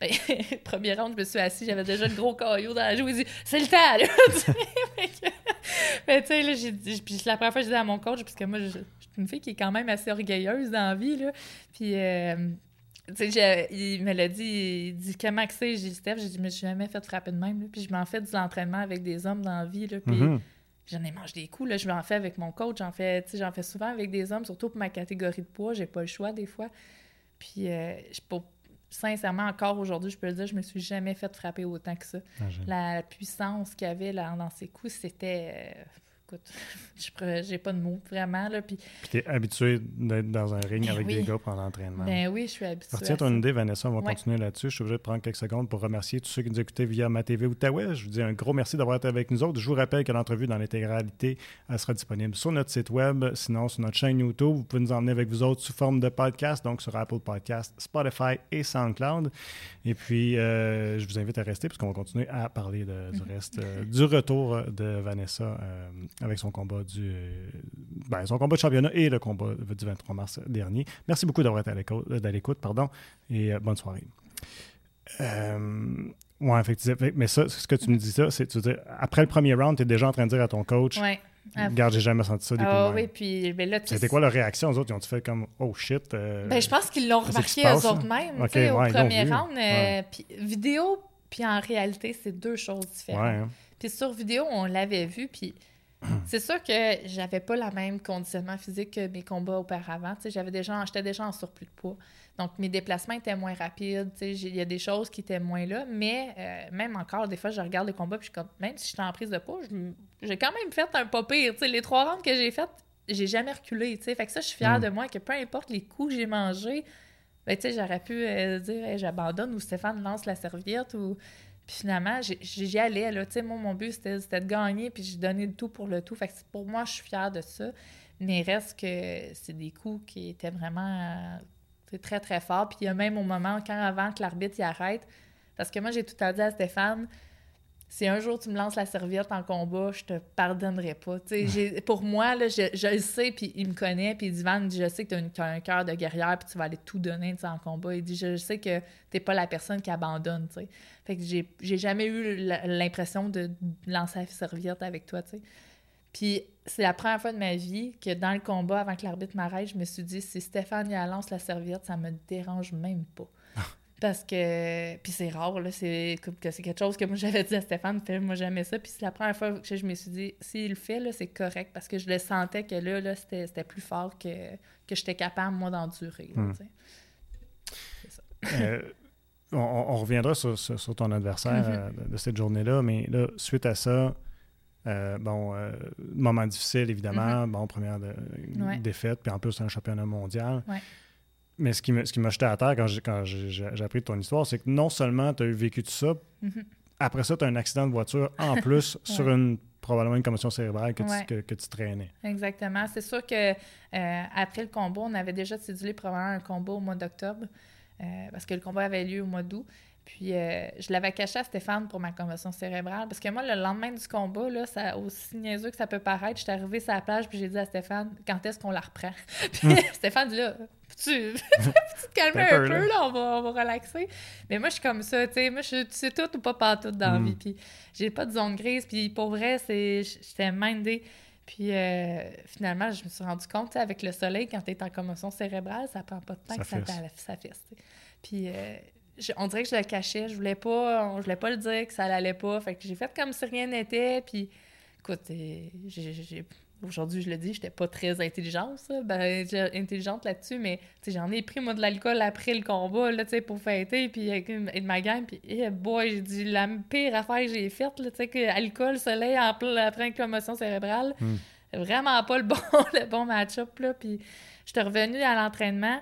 Ben, premier round, je me suis assis, j'avais déjà le gros caillou dans la joue. Il dit C'est le temps, là! Mais tu sais, là, j'ai dit. Puis la première fois que je dis à mon coach, parce que moi, je, je suis une fille qui est quand même assez orgueilleuse dans la vie, là. Puis, euh, tu sais, il me l'a dit, il dit Comment que c'est J'ai dit Steph, j'ai dit Mais je suis jamais fait frapper de même, là. Puis je m'en fais de l'entraînement avec des hommes dans la vie, là. Puis Mhm. j'en ai mangé des coups, là. Je m'en fais avec mon coach, j'en fais, j'en fais souvent avec des hommes, surtout pour ma catégorie de poids. J'ai pas le choix, des fois. Puis, euh, pour- sincèrement, encore aujourd'hui, je peux le dire, je me suis jamais fait frapper autant que ça. Ah, La puissance qu'il y avait là, dans ses coups, c'était. euh, écoute, j'ai pas de mots, vraiment. Là, puis, t'es habitué d'être dans un ring Ben avec oui. des gars pendant l'entraînement. ben oui, je suis habituée. Retiens à ton idée, Vanessa. On va Ouais. continuer là-dessus. Je suis obligé de prendre quelques secondes pour remercier tous ceux qui nous écoutaient via ma TV Outaouais. Je vous dis un gros merci d'avoir été avec nous autres. Je vous rappelle que l'entrevue dans l'intégralité sera disponible sur notre site web, sinon sur notre chaîne YouTube. Vous pouvez nous emmener avec vous autres sous forme de podcast, donc sur Apple Podcast, Spotify et SoundCloud. Et puis, euh, je vous invite à rester puisqu'on va continuer à parler de- du reste, euh, du retour de Vanessa euh, avec son combat du, ben, son combat de championnat et le combat du 23 mars dernier. Merci beaucoup d'avoir été à l'écoute, euh, l'écoute, pardon, et euh, bonne soirée. Euh, ouais, effectivement. Mais ça, ce que tu me dis ça, c'est tu dire, après le premier round, tu es déjà en train de dire à ton coach, Ouais. Regarde, j'ai jamais senti ça des Ah de oui, puis ben là, C'était quoi leur réaction, aux autres? Ils ont fait comme, oh shit. euh, Ben, je pense qu'ils l'ont remarqué eux autres mêmes, Ok, tu sais, au premier round. euh. Puis vidéo, puis en réalité, c'est deux choses différentes. hein. Puis sur vidéo, on l'avait vu, puis c'est sûr que j'avais pas le même conditionnement physique que mes combats auparavant. Tu sais, j'avais déjà, j'étais déjà en surplus de poids. Donc, mes déplacements étaient moins rapides. Tu sais, j'ai- il y a des choses qui étaient moins là. Mais euh, même encore, des fois, je regarde les combats, puis je suis comme, même si j'étais en prise de poids, j'ai quand même fait un pas pire. Tu sais, les trois rounds que j'ai faites, j'ai jamais reculé. Tu sais, fait que ça, je suis fière Mm. de moi que peu importe les coups que j'ai mangés, ben, tu sais, j'aurais pu euh, dire Hey, j'abandonne ou Stéphane lance la serviette ou. Puis finalement, j'y allais. Là. Tu sais, moi, mon but, c'était de gagner, puis j'ai donné le tout pour le tout. Fait que pour moi, je suis fière de ça. Mais reste que c'est des coups qui étaient vraiment euh, très, très forts. Puis il y a même au moment, quand avant que l'arbitre y arrête, parce que moi, j'ai tout à dit à Stéphane, si un jour tu me lances la serviette en combat, je te pardonnerai pas. Pour moi, je, le sais, puis il me connaît, puis il dit je sais que tu as, un cœur de guerrière, puis tu vas aller tout donner en combat. Il dit Je sais que t'es pas la personne qui abandonne. tu sais. Fait que j'ai j'ai jamais eu l'impression de lancer la serviette avec toi. Puis c'est la première fois de ma vie que dans le combat, avant que l'arbitre m'arrête, je me suis dit si Stéphane y lance la serviette, ça me dérange même pas. Parce que. Puis c'est rare, là. C'est que c'est quelque chose que moi j'avais dit à Stéphane, fais moi jamais ça. Puis c'est la première fois que je me suis dit, s'il le fait, là, c'est correct. Parce que je le sentais que là, là c'était plus fort que, que j'étais capable, moi, d'endurer. Hmm. Euh, on, reviendra sur, sur, ton adversaire mm-hmm. euh, de, cette journée-là, mais là, suite à ça, euh, bon, moment difficile, évidemment. Mm-hmm. Bon, première défaite, puis en plus, un championnat mondial. Mais ce qui m'a jeté à terre quand j'ai appris ton histoire, c'est que non seulement tu as eu vécu tout ça, mm-hmm. après ça, tu as un accident de voiture en plus sur une probablement une commotion cérébrale que, tu, que, tu traînais. Exactement. C'est sûr que après le combat, on avait déjà cédulé probablement un combat au mois d'octobre. Euh, parce que le combat avait lieu au mois d'août. Puis euh, je l'avais caché à Stéphane pour ma commotion cérébrale. Parce que moi, le lendemain du combat, là, ça, aussi niaiseux que ça peut paraître, j'étais arrivée sur la plage puis j'ai dit à Stéphane quand est-ce qu'on la reprend. puis Stéphane dit là, tu, te calmer un, peu, là. on, va, on, va, relaxer. Mais moi, je suis comme ça, tu sais. Moi, je, tu sais tout ou pas pas tout dans la mm. vie. Puis j'ai pas de zone grise. Puis pour vrai, c'est j'étais mindée. Puis euh, finalement, je me suis rendu compte, avec le soleil, quand tu es en commotion cérébrale, ça prend pas de temps que ça, ça. Puis euh, on dirait que je le cachais. Je voulais pas, je voulais pas le dire que ça allait pas. Fait que j'ai fait comme si rien n'était. Puis écoute, euh, aujourd'hui, je le dis, j'étais pas très intelligente, ça. Ben, intelligente là-dessus, mais j'en ai pris, moi, de l'alcool après le combat, là, pour fêter, puis avec de ma gang, puis, eh, boy, j'ai dit, la pire affaire que j'ai faite, tu sais, que alcool, soleil, en plein, après une commotion cérébrale, hmm. vraiment pas le bon, le bon match-up, là, puis j'étais revenue à l'entraînement,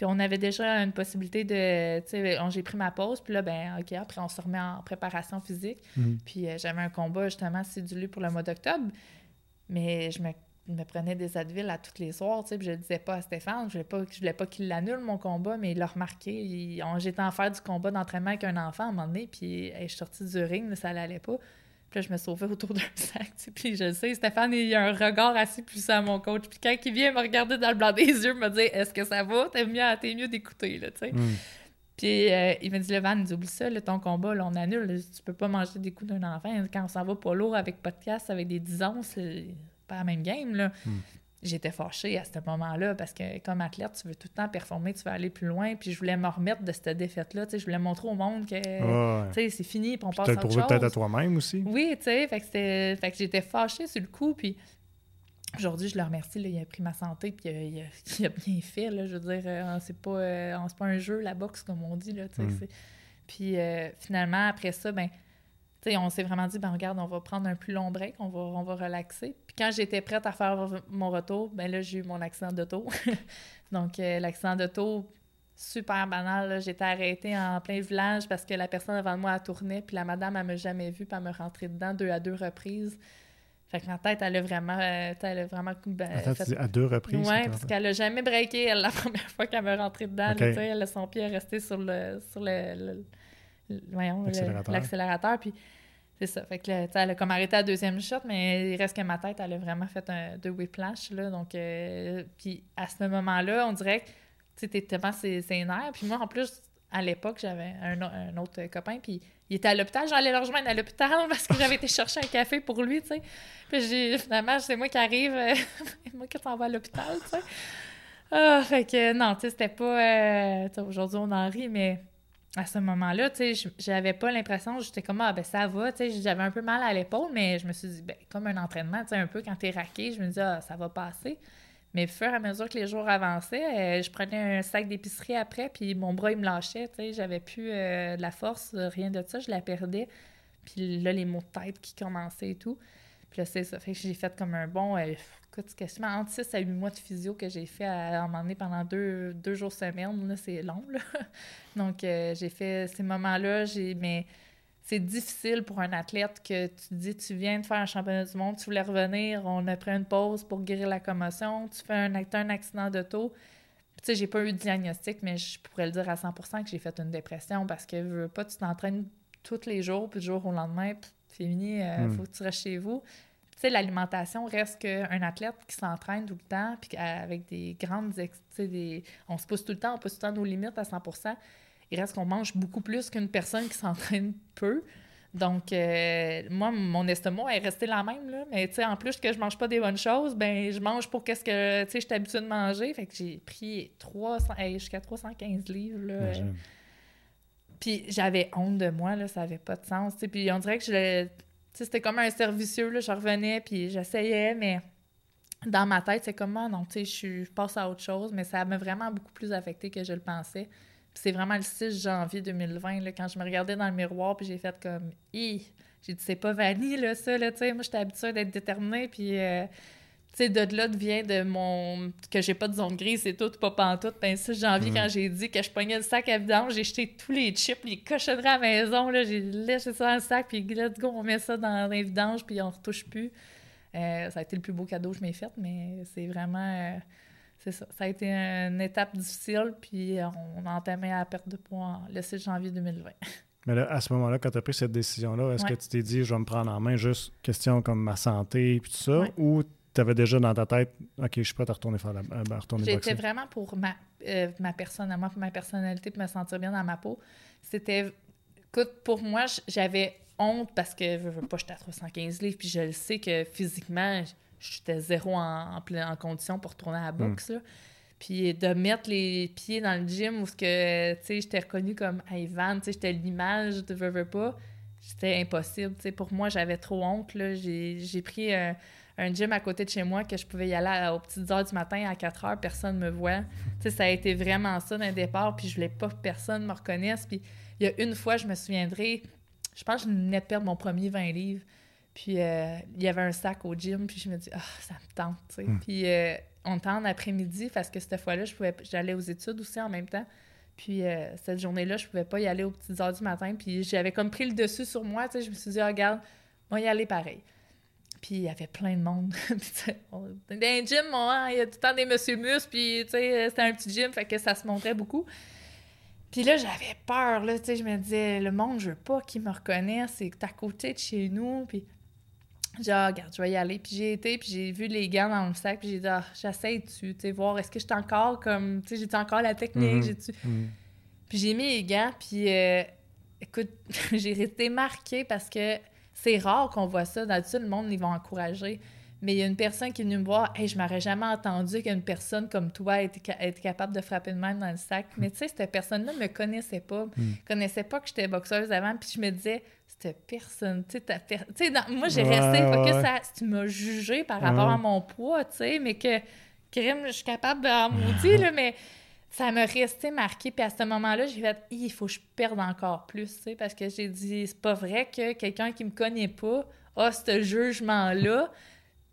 puis on avait déjà une possibilité de, tu sais, j'ai pris ma pause, puis là, ben, OK, après, on se remet en préparation physique, hmm. puis euh, j'avais un combat, justement, cédulé pour le mois d'octobre, mais je me, me, prenais des Advil à tous les soirs, tu sais, puis je le disais pas à Stéphane, je voulais pas, je voulais pas qu'il l'annule, mon combat, mais il l'a remarqué. J'étais en faire du combat d'entraînement avec un enfant à un moment donné, puis je suis sortie du ring, ça n'allait pas. Puis là, je me sauvais autour d'un sac, puis je sais, Stéphane, il a un regard assez puissant à mon coach. Puis quand il vient me regarder dans le blanc des yeux, me dire « Est-ce que ça va? T'es mieux, es mieux d'écouter, là, tu sais. Hmm. Puis euh, il m'a dit, Levan, oublie ça, ton combat, là, on annule. tu peux pas manger des coups d'un enfant. Quand on s'en va pas lourd avec podcast, avec des 10 ans, c'est pas la même game. Là. Hmm. J'étais fâchée à ce moment-là parce que comme athlète, tu veux tout le temps performer, tu veux aller plus loin. Puis je voulais me remettre de cette défaite-là. Je voulais montrer au monde que c'est fini, puis on passe à autre chose. peut-être à toi-même aussi. Oui, tu sais, fait que, j'étais fâchée sur le coup. Puis aujourd'hui, je le remercie. Là, il a pris ma santé, puis il a, bien fait. Là, je veux dire, euh, c'est pas, euh, pas un jeu, la boxe, comme on dit. Là, hmm. Puis euh, finalement, après ça, ben on s'est vraiment dit, ben regarde, on va prendre un plus long break, on va, on va relaxer. Puis quand j'étais prête à faire mon retour, ben là, j'ai eu mon accident d'auto. Donc, euh, l'accident d'auto, super banal. J'étais arrêtée en plein village parce que la personne avant moi a tourné, puis la madame, elle m'a jamais vue, puis elle m'a rentré dedans deux à deux reprises. Fait que ma tête, elle a vraiment. Euh, elle a vraiment ben, à deux reprises? Oui, parce qu'elle a jamais breaké, elle, la première fois qu'elle m'a rentré dedans. elle a son pied resté sur le, sur le l'accélérateur. Puis c'est ça. Fait que, elle a comme arrêté la deuxième shot, mais il reste que ma tête, elle a vraiment fait un, deux whiplash. Là, donc, euh, puis à ce moment-là, on dirait que tu étais tellement ses, nerfs. Puis moi, en plus, à l'époque, j'avais un, autre copain, puis il était à l'hôpital. J'allais le rejoindre à l'hôpital parce que j'avais été chercher un café pour lui, tu sais. Puis finalement, c'est moi qui arrive, euh, moi qui t'envoie à l'hôpital, tu sais. Ah, fait que non, tu sais, c'était pas. Euh, aujourd'hui, on en rit, mais à ce moment-là, tu sais, j'avais pas l'impression, j'étais comme, ah, ben ça va, tu sais, j'avais un peu mal à l'épaule, mais je me suis dit, ben, comme un entraînement, tu sais, un peu quand t'es raqué, je me dis, ah, ça va passer. Mais au fur et à mesure que les jours avançaient, euh, je prenais un sac d'épicerie après, puis mon bras, il me lâchait, tu sais, j'avais plus euh, de la force, rien de ça, je la perdais. Puis là, les maux de tête qui commençaient et tout. Puis là, c'est ça. Fait que j'ai fait comme un bon, euh, écoute, quasiment entre 6 à 8 mois de physio que j'ai fait à, un moment donné pendant deux, deux jours semaine. Là, c'est long, là. Donc, euh, j'ai fait ces moments-là. J'ai, mais c'est difficile pour un athlète que tu dis, tu viens de faire un championnat du monde, tu voulais revenir, on a pris une pause pour guérir la commotion, tu fais un, accident d'auto. Tu sais, j'ai pas eu de diagnostic, mais je pourrais le dire à 100% que j'ai fait une dépression parce que veux pas, tu t'entraînes tous les jours, puis du jour au lendemain, féminin, il euh, hmm. faut que tu restes chez vous. Tu sais, l'alimentation reste qu'un athlète qui s'entraîne tout le temps, puis avec des grandes... Des, on se pousse tout le temps, on pousse tout le temps nos limites à 100% Il reste qu'on mange beaucoup plus qu'une personne qui s'entraîne peu. Donc, euh, moi, mon estomac est resté la même, là. Mais, tu sais, en plus que je mange pas des bonnes choses, ben je mange pour qu'est-ce que, tu sais, je suis habituée de manger. Fait que j'ai pris 300, jusqu'à 315 livres, là. Puis j'avais honte de moi, là, ça avait pas de sens. Puis on dirait que je c'était comme un servicieux, là, je revenais, puis j'essayais, mais dans ma tête, c'est comme, ah non, tu sais, je passe à autre chose, mais ça m'a vraiment beaucoup plus affecté que je le pensais. Puis c'est vraiment le 6 janvier 2020, là, quand je me regardais dans le miroir, puis j'ai fait comme, hi, j'ai dit, c'est pas vanille, là, ça, là, tu sais, moi, j'étais habituée d'être déterminée, puis, euh, sais, de là vient de mon. que j'ai pas de zone grise, c'est tout, pas pantoute. Ben, 6 janvier, Mhm. quand j'ai dit que je pognais le sac à vidange, j'ai jeté tous les chips, les cochonneries à la maison, là, j'ai laissé ça dans le sac, puis let's go, on met ça dans les vidanges, puis on retouche plus. Euh, ça a été le plus beau cadeau que je m'ai fait, mais c'est vraiment. euh, c'est ça. Ça a été une étape difficile, puis on a entamé la perte de poids le 6 janvier 2020. Mais là, à ce moment-là, quand tu as pris cette décision-là, est-ce Ouais. que tu t'es dit, je vais me prendre en main juste question comme ma santé et tout ça, Ouais. ou tu avais déjà dans ta tête, OK, je suis prêt à retourner faire la, à retourner J'étais vraiment pour ma, euh, ma personne à moi, pour ma personnalité, pour me sentir bien dans ma peau. C'était. Écoute, pour moi, j'avais honte parce que je veux pas, j'étais à 315 livres, puis je le sais que physiquement, j'étais zéro en, en, plein- en condition pour retourner à la boxe. là. Puis de mettre les pieds dans le gym où ce que, tu sais, j'étais reconnue comme hey, Van, tu sais, j'étais l'image de veux, veux pas, c'était impossible. Tu sais, pour moi, j'avais trop honte. là. J'ai j'ai pris un, un gym à côté de chez moi que je pouvais y aller à- aux petites heures du matin à 4 heures, personne me voit. Tu sais, ça a été vraiment ça d'un départ, puis je voulais pas que personne me reconnaisse. Puis il y a une fois, je me souviendrai, je pense que je venais de perdre mon premier 20 livres. Puis euh, il y avait un sac au gym, puis je me dis, ah, ça me tente, tu sais. Hmm. Puis euh, on en après-midi, parce que cette fois-là, je pouvais, j'allais aux études aussi en même temps. Puis euh, cette journée-là, je pouvais pas y aller aux petites heures du matin. Puis j'avais comme pris le dessus sur moi, tu sais. Je me suis dit, ah, regarde, on va y aller pareil. Puis il y avait plein de monde. Puis, on- dans un gym, hein, il y a tout le temps des monsieur mus, puis tu sais, c'était un petit gym, fait que ça se montrait beaucoup. Puis là, j'avais peur, là, tu sais, je me disais, le monde, je veux pas qu'ils me reconnaissent, c'est à côté de chez nous, puis j'ai ah, regarde, je vais y aller. Puis j'ai été, puis j'ai vu les gants dans le sac, puis j'ai dit, ah, j'essaie-tu, tu sais, voir, est-ce que j'étais encore comme, tu sais, j'ai encore la technique, Mhm. j'ai-tu... Mhm. Puis j'ai mis les gants, puis euh, écoute, j'ai resté marquée parce que c'est rare qu'on voit ça. D'habitude, le monde, ils vont encourager. Mais il y a une personne qui est venue me voir, hey, je m'aurais jamais entendu qu'une personne comme toi était, était capable de frapper de même dans le sac. Mais tu sais, cette personne-là me connaissait pas, Mm. connaissait pas que j'étais boxeuse avant. Puis je me disais, cette personne, tu sais, dans- moi j'ai Ouais, resté ouais, à si tu m'as jugé par rapport à mon poids, tu sais, mais que crime, je suis capable d'en maudit, là, mais ça m'a resté marqué. Puis à ce moment-là, j'ai fait, il faut que je perde encore plus, tu sais, parce que j'ai dit, c'est pas vrai que quelqu'un qui me connaît pas a ce jugement-là.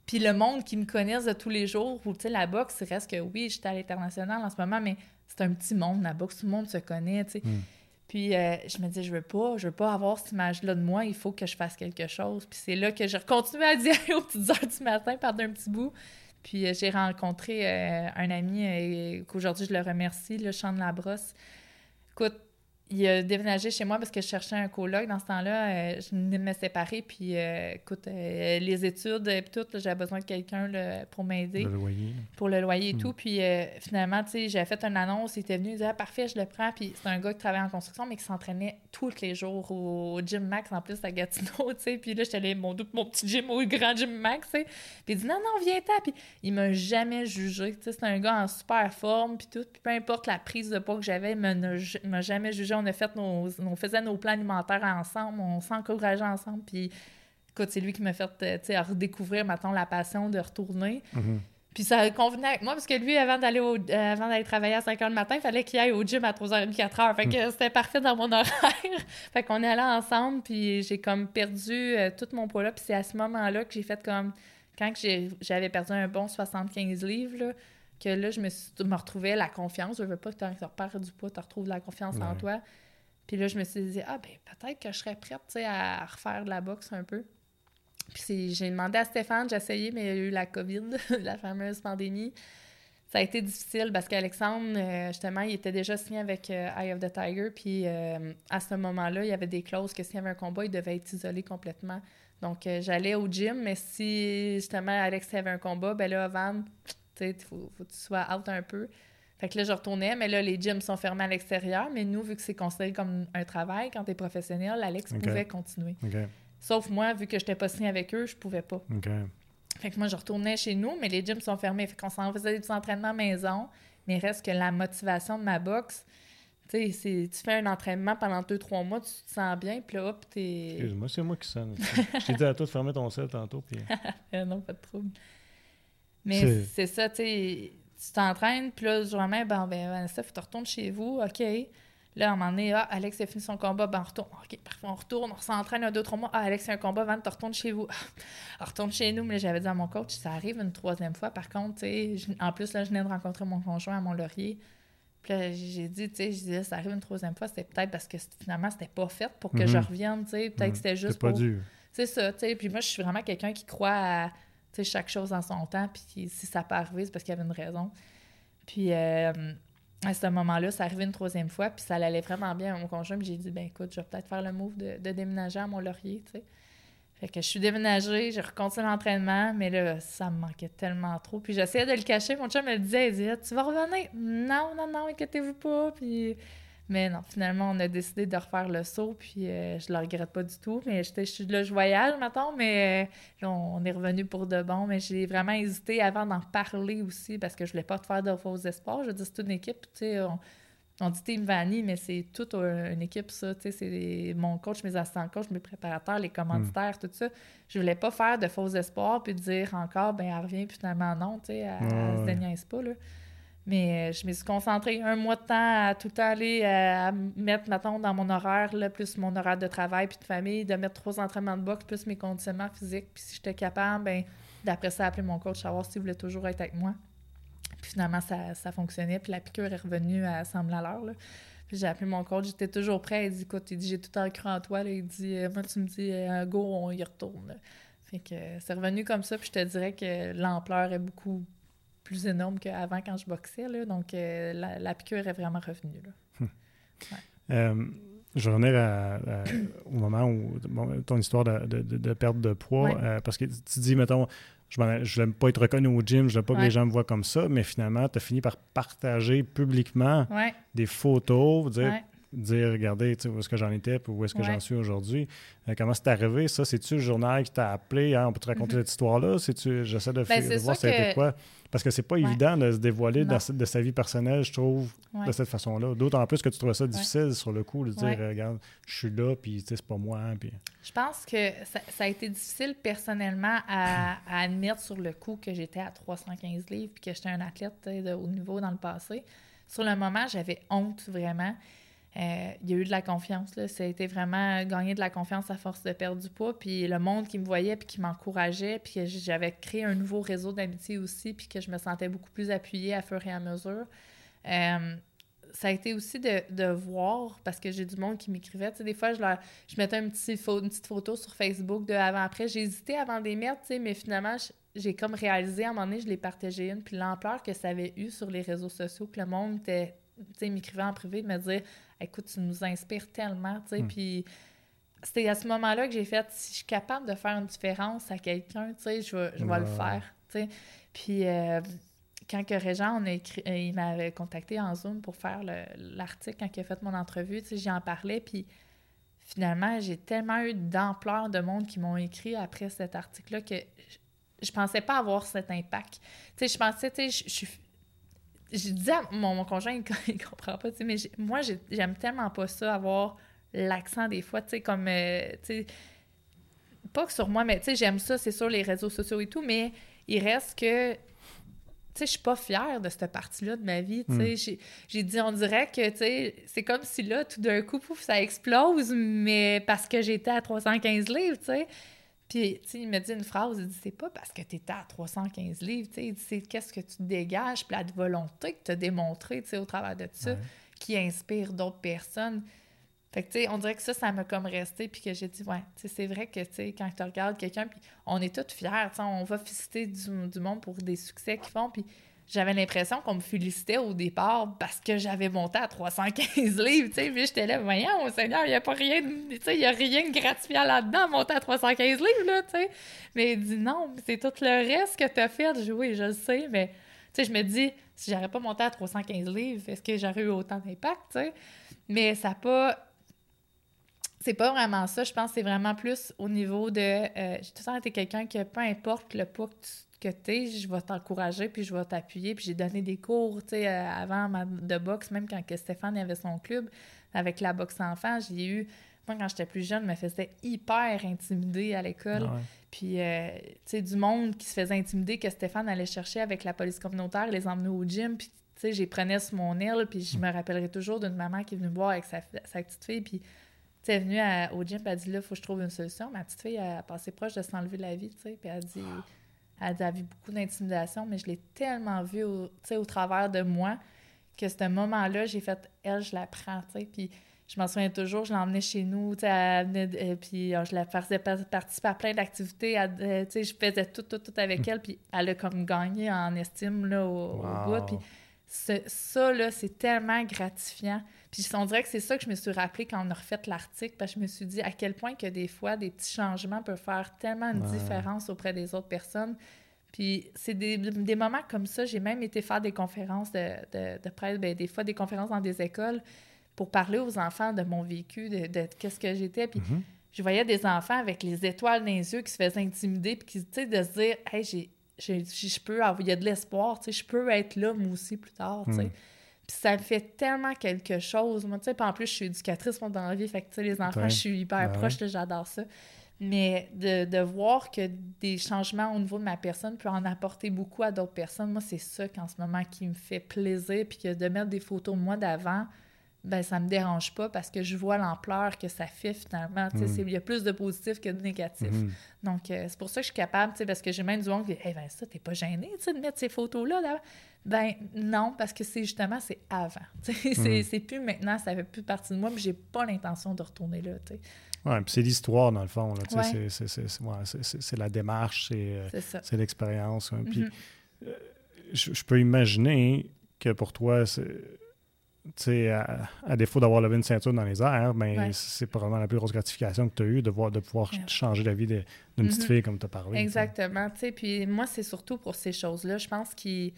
Puis le monde qui me connaisse de tous les jours, ou tu sais, la boxe, il reste que oui, j'étais à l'international en ce moment, mais c'est un petit monde, la boxe, tout le monde se connaît, tu sais. Mm. Puis euh, je me dis, je veux pas, je veux pas avoir cette image-là de moi, il faut que je fasse quelque chose. Puis c'est là que j'ai continué à dire aux petites heures du matin pendant un petit bout. Puis euh, j'ai rencontré euh, un ami euh, qu'aujourd'hui je le remercie, le Champ de la Brosse. Écoute, il a déménagé chez moi parce que je cherchais un coloc. Dans ce temps-là, euh, je venais de me séparer. Puis euh, écoute, euh, les études et tout, j'avais besoin de quelqu'un pour m'aider Le loyer. pour le loyer et Mm. tout. Puis finalement, tu sais, j'avais fait une annonce, il était venu, il disait ah, parfait, je le prends. Puis c'est un gars qui travaille en construction, mais qui s'entraînait tous les jours au Gym Max en plus à Gatineau, tu sais. Puis là, j'étais allée mon, mon petit gym au grand Gym Max, tu sais. Puis il dit non, non, viens-t'en. Puis il m'a jamais jugé, tu sais. C'est un gars en super forme, puis tout. Puis peu importe la prise de poids que j'avais, il m'a jamais jugé. On a fait nos, on faisait nos plans alimentaires ensemble, on s'encourageait ensemble. Puis écoute, c'est lui qui m'a fait, euh, redécouvrir, maintenant la passion de retourner. Mhm. Puis ça convenait avec moi parce que lui, avant d'aller au- euh, avant d'aller travailler à 5 h le matin, il fallait qu'il aille au gym à 3h30, 4 h. Fait que c'était parfait dans mon horaire. fait qu'on est allés ensemble, puis j'ai comme perdu euh, tout mon poids là. Puis c'est à ce moment-là que j'ai fait comme. Quand j'avais perdu un bon 75 livres, là, que là, je me, suis, me retrouvais la confiance. Je veux pas que tu repères du poids, tu retrouves la confiance en toi. Puis là, je me suis dit, ah, ben peut-être que je serais prête, tu sais, à refaire de la boxe un peu. Puis j'ai demandé à Stéphane, j'ai essayé, mais il y a eu la COVID, la fameuse pandémie. Ça a été difficile parce qu'Alexandre, euh, justement, il était déjà signé avec euh, Eye of the Tiger. Puis euh, à ce moment-là, il y avait des clauses que s'il y avait un combat, il devait être isolé complètement. Donc j'allais au gym, mais si justement Alex avait un combat, ben là, Van, tu sais, faut, faut que tu sois out un peu. Fait que là, je retournais, mais là, les gyms sont fermés à l'extérieur. Mais nous, vu que c'est considéré comme un travail, quand tu es professionnel, Alex pouvait continuer. Sauf moi, vu que je n'étais pas signé avec eux, je pouvais pas. Fait que moi, je retournais chez nous, mais les gyms sont fermés. Fait qu'on s'en faisait des entraînements maison. Mais reste que la motivation de ma boxe, Tu sais, tu fais un entraînement pendant deux, trois mois, tu te sens bien, puis là, hop, t'es... Excuse-moi, c'est moi qui sonne. Je t'ai dit à toi de fermer ton sel tantôt, puis... Euh, non, pas de trouble. Mais c'est ça, tu sais, tu t'entraînes, puis là, le jour même, ben, ben, Vanessa, faut que tu retournes chez vous, OK. Là, à un moment donné, ah, Alex a fini son combat, ben on retourne. OK, parfois on retourne, on s'entraîne un, deux, trois mois. Ah, Alex a un combat, Van, tu retournes chez vous. on retourne chez nous. Mais j'avais dit à mon coach, ça arrive une troisième fois. Par contre, tu sais, en plus, là, je venais de rencontrer mon conjoint à Mont-Laurier. Puis là, j'ai dit, tu sais, je disais, ça arrive une troisième fois, c'était peut-être parce que finalement, c'était pas fait pour que je mhm. revienne, tu sais. Peut-être que mhm. c'était juste pour... pas C'est ça, tu sais. Puis moi, je suis vraiment quelqu'un qui croit à, chaque chose en son temps. Puis si ça peut arriver, c'est parce qu'il y avait une raison. Puis... Euh, à ce moment-là, ça arrivait une troisième fois, puis ça allait vraiment bien à mon conjoint. Puis j'ai dit, ben écoute, je vais peut-être faire le move de, déménager à Mont-Laurier, tu sais. Fait que je suis déménagée, j'ai recontinué l'entraînement, mais là, ça me manquait tellement trop. Puis j'essayais de le cacher. Mon chum me disait, disait, tu vas revenir? Non, non, non, inquiétez-vous pas. Puis mais non, finalement, on a décidé de refaire le saut, puis euh, je le regrette pas du tout. Mais je suis là, je voyage, maintenant, mais euh, là, on est revenu pour de bon. Mais j'ai vraiment hésité avant d'en parler aussi, parce que je voulais pas te faire de faux espoirs. Je dis, c'est toute une équipe, tu sais, on, dit Team Vanny, mais c'est toute une équipe, ça. Tu sais, c'est mon coach, mes assistants coach, mes préparateurs, les commanditaires, mm. tout ça. Je voulais pas faire de faux espoirs, puis dire encore, ben elle revient, puis finalement, non, tu sais, elle, se déniaise pas, là. Mais euh, je me suis concentrée un mois de temps à tout aller euh, à mettre, mettons, dans mon horaire, là, plus mon horaire de travail puis de famille, de mettre trois entraînements de boxe, plus mes conditionnements physiques. Puis si j'étais capable, ben d'après ça, appeler mon coach, savoir s'il voulait toujours être avec moi. Puis finalement, ça, ça fonctionnait. Puis la piqûre est revenue à sembler à l'heure. Puis j'ai appelé mon coach, j'étais toujours prêt. Il dit Écoute, il dit J'ai tout temps cru en toi. Il dit euh, Moi, tu me dis Go, on y retourne. Fait que c'est revenu comme ça. Puis je te dirais que l'ampleur est beaucoup plus énorme qu'avant quand je boxais. Là, donc, euh, la, piqûre est vraiment revenue. Là. Hum. Euh, je vais revenir au moment où ton histoire de, perte de poids, euh, parce que tu dis, mettons, je ne voulais pas être reconnu au gym, je ne veux pas que les gens me voient comme ça, mais finalement, tu as fini par partager publiquement des photos, dire dire, regardez, tu sais, où est-ce que j'en étais, puis où est-ce que j'en suis aujourd'hui. Euh, comment c'est arrivé? Ça, c'est-tu le journal qui t'a appelé? Hein, on peut te raconter mm-hmm. cette histoire-là? J'essaie de, ben, voir c'était quoi? Parce que c'est pas évident de se dévoiler de, sa vie personnelle, je trouve, de cette faça-là. D'autant plus que tu trouvais ça difficile sur le coup, de dire, regarde, je suis là, puis c'est pas moi. Hein, puis... Je pense que ça, a été difficile personnellement à, admettre sur le coup que j'étais à 315 livres, puis que j'étais un athlète de haut niveau dans le passé. Sur le moment, j'avais honte vraiment. Euh, il y a eu de la confiance. Ça a été vraiment gagner de la confiance à force de perdre du poids. Puis le monde qui me voyait, puis qui m'encourageait, puis j'avais créé un nouveau réseau d'amitié aussi, puis que je me sentais beaucoup plus appuyée à fur et à mesure. Euh, ça a été aussi de, voir, parce que j'ai du monde qui m'écrivait. Tu sais, des fois, je, je mettais une petite, photo sur Facebook de avant-après. J'ai hésité avant des mettre, tu sais, mais finalement, j'ai comme réalisé à un moment donné, je l'ai partagé une, puis l'ampleur que ça avait eu sur les réseaux sociaux, que le monde était, m'écrivait en privé, de me dire écoute, tu nous inspires tellement, tu sais, hmm. puis c'était à ce moment-là que j'ai fait, si je suis capable de faire une différence à quelqu'un, tu sais, je vais, je vais le faire, tu sais. Puis euh, quand que Régent, on a écrit, euh, il m'avait contacté en Zoom pour faire l'article, quand il a fait mon entrevue, tu sais, j'en parlais, puis finalement, j'ai tellement eu d'ampleur de monde qui m'ont écrit après cet article-là que je, pensais pas avoir cet impact. Tu sais, je pensais, tu sais, je suis je disais à mon, conjoint, il, comprend pas, mais moi, j'aime tellement pas ça, avoir l'accent des fois, tu sais, comme, euh, tu sais, pas que sur moi, mais tu sais, j'aime ça, c'est sur les réseaux sociaux et tout, mais il reste que, tu sais, je suis pas fière de cette partie-là de ma vie, tu sais. Hmm. J'ai dit, on dirait que, tu sais, c'est comme si là, tout d'un coup, pouf, ça explose, mais parce que j'étais à 315 livres, tu sais. Puis, tu sais, il me dit une phrase, il dit, c'est pas parce que tu étais à 315 livres, tu sais, il dit, c'est qu'est-ce que tu dégages, puis la volonté que tu as démontré, tu sais, au travers de ça, qui inspire d'autres personnes. Fait que, tu sais, on dirait que ça, ça m'a comme resté, puis que j'ai dit, ouais, tu sais, c'est vrai que, tu sais, quand tu regardes quelqu'un, puis on est tous fiers, tu sais, on va féliciter du, du monde pour des succès qu'ils font, puis j'avais l'impression qu'on me félicitait au départ parce que j'avais monté à 315 livres, tu sais. Puis j'étais voyons, Seigneur, il n'y a pas rien, tu sais, a rien de gratifiant là-dedans, monter à 315 livres, là, tu sais. Mais il dit non, c'est tout le reste que tu as fait. Je oui, je le sais, mais, tu sais, je me dis, si j'aurais pas monté à 315 livres, est-ce que j'aurais eu autant d'impact, tu sais? Mais ça pas c'est pas vraiment ça. Je pense que c'est vraiment plus au niveau de. Euh, j'ai temps été quelqu'un que peu importe le poids que tu es, je vais t'encourager puis je vais t'appuyer. Puis j'ai donné des cours, tu sais, euh, avant de boxe, même quand que Stéphane avait son club avec la boxe enfant, j'ai eu. Moi, quand j'étais plus jeune, je me faisais hyper intimider à l'école. Ah puis, euh, tu sais, du monde qui se faisait intimider que Stéphane allait chercher avec la police communautaire, les emmener au gym. Puis, tu sais, j'ai prenais sur mon aile. Puis, je me rappellerai toujours d'une maman qui est venue me voir avec sa, sa petite fille. Puis, elle est venue au gym, elle a dit là, il faut que je trouve une solution. Ma petite fille a passé proche de s'enlever la vie, tu sais. Puis elle a dit, elle a, vu beaucoup d'intimidation, mais je l'ai tellement vu au, au travers de moi que ce moment-là, j'ai fait, elle, je la prends, tu sais. Puis je m'en souviens toujours, je l'emmenais chez nous, tu sais, euh, puis euh, je la faisais participer à plein d'activités, euh, tu sais, je faisais tout, tout, tout avec hmm. elle, puis elle a comme gagné en estime, là, au, bout. Puis ça, là, c'est tellement gratifiant. Puis on dirait que c'est ça que je me suis rappelé quand on a refait l'article, parce que je me suis dit à quel point que des fois, des petits changements peuvent faire tellement une différence auprès des autres personnes. Puis c'est des, moments comme ça. J'ai même été faire des conférences de, de, presse, bien, des fois des conférences dans des écoles pour parler aux enfants de mon vécu, de, qu'est-ce que j'étais. Puis mm-hmm. je voyais des enfants avec les étoiles dans les yeux qui se faisaient intimider, puis qui, tu sais, de se dire, hey, j'ai je peux il y a de l'espoir, tu sais, je peux être là, moi aussi, plus tard, tu sais. Hmm. Puis ça me fait tellement quelque chose. Moi, tu sais, en plus, je suis éducatrice moi, dans la vie, fait que, tu sais, les enfants, je suis hyper proche, j'adore ça. Mais de, de, voir que des changements au niveau de ma personne peuvent en apporter beaucoup à d'autres personnes, moi, c'est ça qu'en ce moment qui me fait plaisir. Puis que de mettre des photos de moi d'avant, ben ça me dérange pas parce que je vois l'ampleur que ça fait finalement. Mm. Il y a plus de positifs que de négatifs. Mm-hmm. Donc, euh, c'est pour ça que je suis capable, parce que j'ai même du monde qui dit Hey, ben ça, t'es pas gêné de mettre ces photos-là là? Ben non, parce que c'est justement, c'est avant. Mm. C'est plus maintenant, ça fait plus partie de moi, mais j'ai pas l'intention de retourner là. Oui, puis c'est l'histoire, dans le fond. C'est la démarche, c'est euh, l'expérience. Puis mm-hmm. euh, je, peux imaginer que pour toi, c'est à, à, défaut d'avoir levé une ceinture dans les airs, ben, c'est probablement la plus grosse gratification que tu as eue de, voir, de pouvoir changer la vie d'une petite mm-hmm. fille comme tu as parlé. Exactement. Puis moi, c'est surtout pour ces choses-là. Je pense que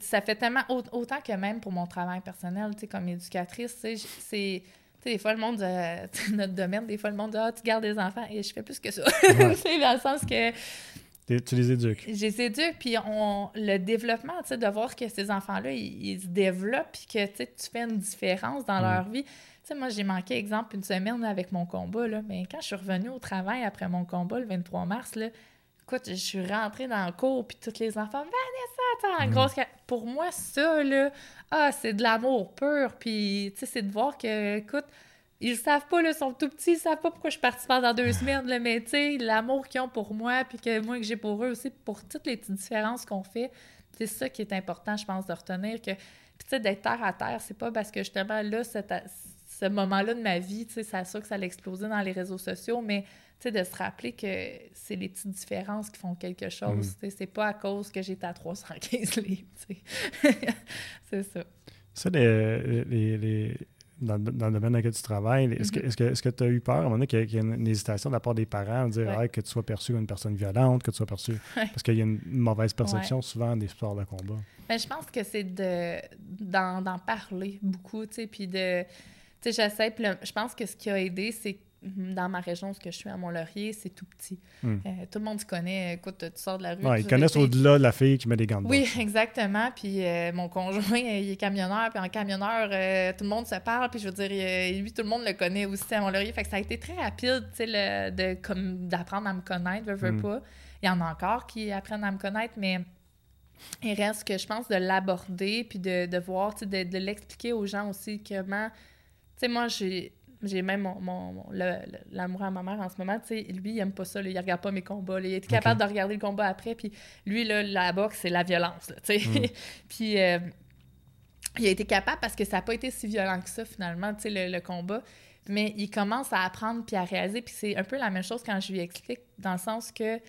ça fait tellement autant que même pour mon travail personnel, comme éducatrice, c'est des fois, le monde, euh, notre domaine, des fois, le monde dit Ah, tu gardes des enfants. Et je fais plus que ça. c'est dans le sens que tu les éduques. Je les éduque, puis on, le développement, tu sais, de voir que ces enfants-là, ils, se développent, puis que tu fais une différence dans leur mm. vie. Tu sais, moi, j'ai manqué, exemple, une semaine avec mon combat, là, mais quand je suis revenue au travail après mon combat le 23 mars, là, écoute, je suis rentrée dans le cours, puis tous les enfants, Vanessa, en mm. grosse. Pour moi, ça, là, ah, c'est de l'amour pur, puis, tu sais, c'est de voir que, écoute, ils savent pas, là, ils sont tout petits, ils savent pas pourquoi je suis partie pendant deux semaines, là, mais tu sais, l'amour qu'ils ont pour moi, puis que moi que j'ai pour eux aussi, pour toutes les petites différences qu'on fait, c'est ça qui est important, je pense, de retenir que, puis tu sais, d'être terre à terre, c'est pas parce que justement là, ce moment-là de ma vie, tu sais, c'est sûr que ça allait exploser dans les réseaux sociaux, mais tu sais, de se rappeler que c'est les petites différences qui font quelque chose, mm. tu sais, c'est pas à cause que j'étais à 315 livres, tu sais. c'est ça. Ça, les, les dans, le domaine dans lequel tu travailles, est-ce que tu as eu peur à un moment donné qu'il y, ait une, hésitation de la part des parents de dire que tu sois perçu comme une personne violente, que tu sois perçu. Parce qu'il y a une mauvaise perception souvent des sports de combat? Ben, je pense que c'est d'en parler beaucoup, tu sais, puis de. Tu sais, j'essaie, je pense que ce qui a aidé, c'est dans ma région, ce que je suis à Mont-Laurier, c'est tout petit. Hmm. Euh, tout le monde se connaît. Écoute, tu sors de la rue. Ouais, ils connaissent au-delà de la fille qui met des gants de Oui, exactement. Puis euh, mon conjoint, il est camionneur. Puis en camionneur, euh, tout le monde se parle. Puis je veux dire, lui, tout le monde le connaît aussi à Mont-Laurier. Fait que ça a été très rapide, tu sais, d'apprendre à me connaître, veux, veux hmm. pas. Il y en a encore qui apprennent à me connaître, mais il reste que je pense de l'aborder, puis de, de voir, tu sais, de, de l'expliquer aux gens aussi comment. Tu sais, moi, j'ai j'ai même mon, mon, l'amour à ma mère en ce moment, tu sais, lui, il aime pas ça, là, il regarde pas mes combats, il est capable de regarder le combat après, puis lui, là, la boxe, c'est la violence, tu sais. Mm. puis euh, il a été capable parce que ça n'a pas été si violent que ça, finalement, tu sais, le, le, combat. Mais il commence à apprendre puis à réaliser, puis c'est un peu la même chose quand je lui explique, dans le sens que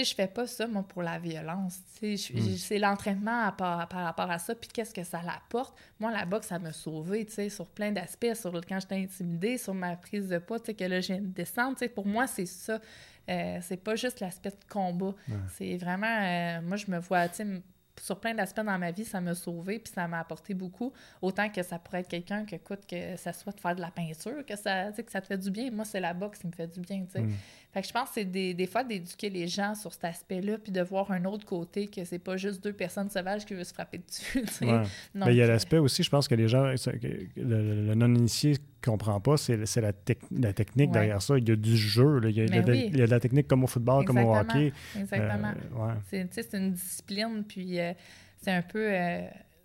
sais, je fais pas ça, moi, pour la violence. Tu sais, mm. c'est l'entraînement par, par, rapport à ça, puis qu'est-ce que ça l'apporte. Moi, la boxe, ça m'a sauvé, tu sais, sur plein d'aspects, sur quand j'étais intimidée, sur ma prise de poids, tu sais, que là, j'ai une descente, tu sais, pour moi, c'est ça. Euh, c'est pas juste l'aspect de combat. C'est vraiment... Euh, moi, je me vois, tu sais, sur plein d'aspects dans ma vie, ça m'a sauvé puis ça m'a apporté beaucoup. Autant que ça pourrait être quelqu'un que, écoute, que ça soit de faire de la peinture, que ça, que ça te fait du bien. Moi, c'est la boxe qui me fait du bien, tu sais. Mm. Fait que je pense que c'est des, des fois d'éduquer les gens sur cet aspect-là puis de voir un autre côté, que c'est pas juste deux personnes sauvages qui veulent se frapper dessus. Ouais. Ben, il y a l'aspect aussi, je pense que les gens, le, le non-initié ne comprend pas, c'est c'est la, tec- la technique Ouais. derrière ça. Il y a du jeu, là. Il, y a, Mais de, oui. il y a de la technique comme au football, comme au hockey. Exactement. Euh, ouais. C'est, une discipline, puis euh, c'est un peu... euh,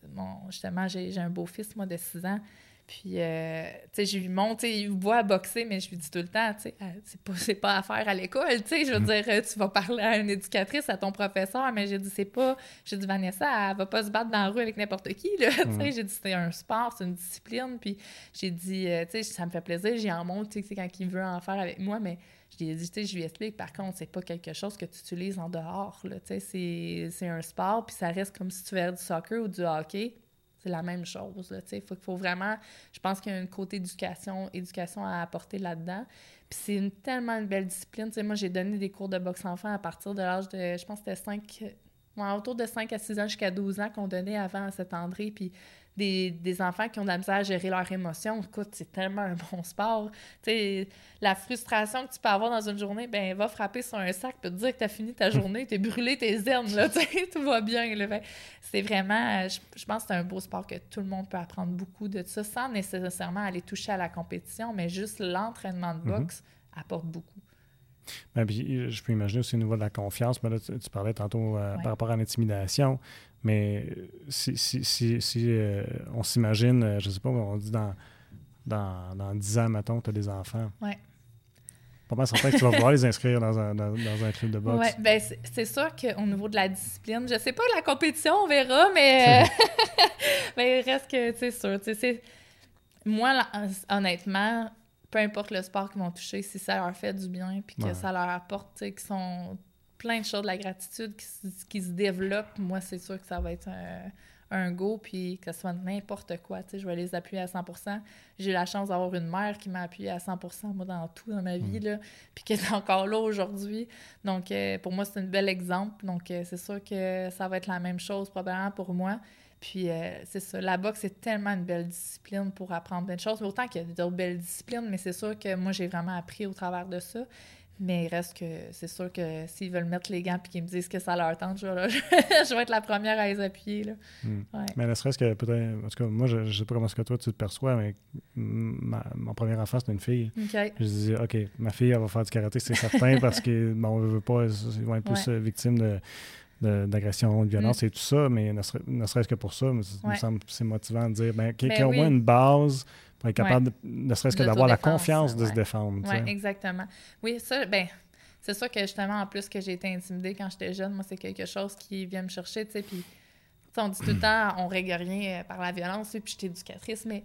bon, justement, j'ai, j'ai un beau-fils, moi, de 6 ans, puis, euh, tu sais, je lui montre, tu sais, il me voit boxer, mais je lui dis tout le temps, tu sais, Ah, c'est pas, c'est pas à faire à l'école, tu sais, je veux dire, euh, tu vas parler à une éducatrice, à ton professeur, mais j'ai dit, c'est pas... J'ai dit, Vanessa, elle va pas se battre dans la rue avec n'importe qui, là, tu sais, j'ai dit, c'est un sport, c'est une discipline, puis j'ai dit, euh, tu sais, ça me fait plaisir, j'y en montre, tu sais, quand il veut en faire avec moi, mais je lui ai dit, tu sais, je lui explique, par contre, c'est pas quelque chose que tu utilises en dehors, là, tu sais, c'est, c'est un sport, puis ça reste comme si tu faisais du soccer ou du hockey, c'est la même chose, sais, faut, faut vraiment, je pense qu'il y a un côté éducation, éducation à apporter là-dedans, puis c'est une, tellement une belle discipline, moi, j'ai donné des cours de boxe enfant à partir de l'âge de, je pense que c'était 5, ouais, autour de 5 à 6 ans jusqu'à 12 ans qu'on donnait avant à cet André, puis des, des enfants qui ont de la misère à gérer leurs émotions. Écoute, c'est tellement un bon sport. La frustration que tu peux avoir dans une journée, ben va frapper sur un sac peut te dire que tu as fini ta journée, tu brûlé tes ailes, là, tout va bien. Fait, c'est vraiment, je, je pense que c'est un beau sport que tout le monde peut apprendre beaucoup de ça, sans nécessairement aller toucher à la compétition, mais juste l'entraînement de boxe apporte beaucoup. Ben, puis, je peux imaginer aussi au niveau de la confiance. Mais là, tu, tu parlais tantôt euh, Ouais. par rapport à l'intimidation. Mais si, si, si, si, euh, on s'imagine, euh, je sais pas, on dit dans, dans, dans 10 ans, mettons, tu as des enfants. Ouais. Pas mal certain que tu vas pouvoir les inscrire dans un, dans, dans un club de boxe. Ouais, ben c'est sûr qu'au niveau de la discipline, je sais pas la compétition, on verra, mais, mais il reste que, c'est sûr, tu sais, c'est- moi, là, honnêtement, peu importe le sport qu'ils vont toucher, si ça leur fait du bien, puis que Ouais. ça leur apporte, tu sais, qu'ils sont plein de choses, de la gratitude qui, se- qui se développe, moi, c'est sûr que ça va être un, un go, puis que ce soit n'importe quoi, tu sais, je vais les appuyer à 100% J'ai eu la chance d'avoir une mère qui m'a appuyé à 100 moi, dans tout dans ma vie, là, puis qui est encore là aujourd'hui. Donc, euh, pour moi, c'est un bel exemple. Donc, euh, c'est sûr que ça va être la même chose probablement pour moi. Puis, euh, c'est ça. La boxe, c'est tellement une belle discipline pour apprendre plein de choses. Mais autant qu'il y a d'autres belles disciplines, mais c'est sûr que moi, j'ai vraiment appris au travers de ça. Mais il reste que c'est sûr que s'ils veulent mettre les gants et qu'ils me disent que ça leur tente, je vais, je vais être la première à les appuyer. Là. Hmm. Ouais. Mais ne serait-ce que peut-être. En tout cas, moi, je ne sais pas comment est-ce que toi tu te perçois, mais ma, mon premier enfant, c'était une fille. Je disais, OK, ma fille, elle va faire du karaté, c'est certain, parce que, bon, on ne veut pas, ils vont être plus Ouais. euh, victimes de, de- d'agression, de violence et tout ça, mais ne, serait- ne serait-ce que pour ça, mais ça me Ouais. semble c'est motivant de dire, ben, qu'il y Ben ait au moins une base pour être capable, de- ne serait-ce que d'avoir la confiance de se défendre. Oui, exactement. Oui, ça, ben, c'est sûr que justement, en plus que j'ai été intimidée quand j'étais jeune, moi, c'est quelque chose qui vient me chercher, tu sais, puis, on dit tout le temps, on règle rien euh, par la violence, puis je suis éducatrice, mais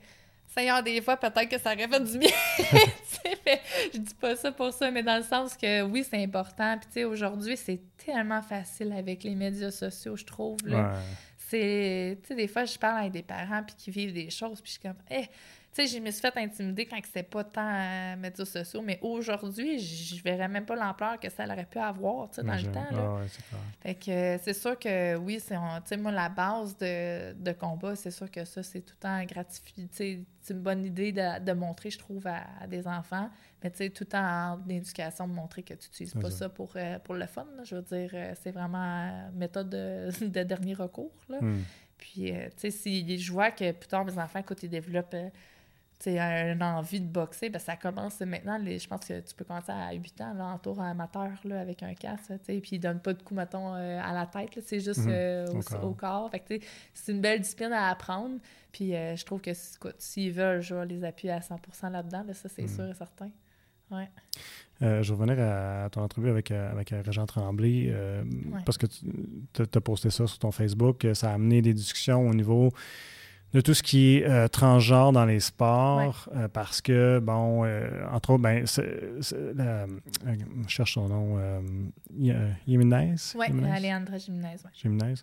Seigneur, des fois, peut-être que ça aurait fait du bien. je dis pas ça pour ça, mais dans le sens que oui, c'est important. Puis, tu sais, aujourd'hui, c'est tellement facile avec les médias sociaux, je trouve. là. Ouais. C'est, tu sais, des fois, je parle avec des parents puis qui vivent des choses, puis je suis comme, eh, tu sais, je me suis fait intimider quand c'était pas tant euh, médias sociaux, mais aujourd'hui, je verrais même pas l'ampleur que ça aurait pu avoir, tu sais, dans le temps, là. Ah ouais, c'est clair. Fait que euh, c'est sûr que oui, c'est tu sais moi la base de, de combat, c'est sûr que ça c'est tout le temps gratifiant, tu sais, c'est une bonne idée de, de montrer je trouve à, à des enfants, mais tu sais tout le temps en éducation de montrer que tu n'utilises pas ça. pour euh, pour le fun, là. je veux dire c'est vraiment méthode de, de dernier recours là. Hmm. Puis tu sais si je vois que plus tard mes enfants quand ils développent tu sais, une envie de boxer, ben ça commence maintenant. Les, je pense que tu peux commencer à 8 ans, là, en tour amateur, là, avec un casque, tu sais, puis ils donnent pas de coups, mettons, euh, à la tête, c'est juste Mhm. euh, Au au, corps. au corps. Fait que, tu sais, c'est une belle discipline à apprendre. Puis euh, je trouve que, s'ils veulent, je vais les appuyer à 100% là-dedans, là, ça, c'est Mhm. sûr et certain. Ouais. Euh, je vais revenir à, à ton entrevue avec, avec Régent Tremblay, euh, Ouais. parce que tu as posté ça sur ton Facebook. Ça a amené des discussions au niveau de tout ce qui est euh, transgenre dans les sports, euh, parce que, bon, euh, entre autres, ben, je cherche son nom, Jiménez? Jiménez? Alejandra Jiménez. Jiménez.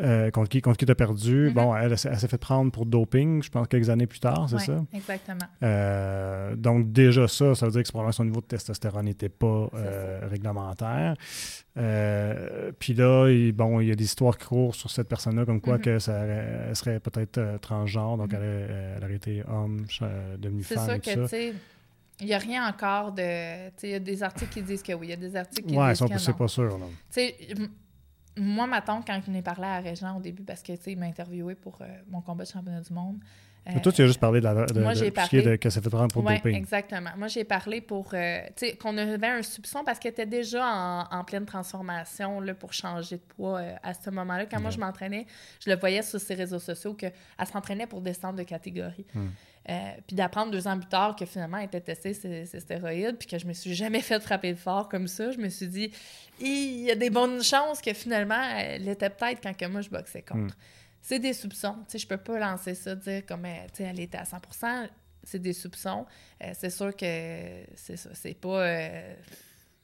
Euh, contre qui, contre qui perdu. Mhm. Bon, elle, elle s'est elle s'est fait prendre pour doping, je pense, quelques années plus tard, c'est Ouais, ça? Exactement. Euh, donc, déjà, ça, ça veut dire que probablement son niveau de testostérone n'était pas C'est euh, réglementaire. Puis là, il, bon, il y a des histoires qui courent sur cette personne-là, comme quoi Mhm. que ça, elle serait peut-être transgenre, donc Mhm. elle, aurait- elle aurait été homme, devenue C'est femme sûr et tout que, tu sais, il n'y a rien encore de. Il y a des articles qui disent que oui, il y a des articles qui Ouais, disent que c'est non. pas sûr. Tu sais, moi, ma tante, quand je n'ai parlé à Régent au début, parce que, tu sais, il m'a interviewé pour euh, mon combat de championnat du monde. Mais toi, tu as juste parlé de, la, de, moi, de- parlé- de que ça fait prendre pour doping. exactement. Moi, j'ai parlé pour, euh, tu sais, qu'on avait un soupçon parce qu'elle était déjà en, en pleine transformation là, pour changer de poids euh, à ce moment-là. Quand moi, Ouais. je m'entraînais, je le voyais sur ses réseaux sociaux qu'elle s'entraînait pour descendre de catégorie. Hmm. Euh, puis d'apprendre deux ans plus tard que finalement, elle était testée ses stéroïdes, puis que je me suis jamais fait frapper fort comme ça. Je me suis dit, il y a des bonnes chances que finalement, elle était peut-être quand que moi, je boxais contre. C'est des soupçons. Tu sais, je peux pas lancer ça, dire comme euh, tu sais, elle était à 100% C'est des soupçons. Euh, c'est sûr que c'est ça. C'est pas. euh,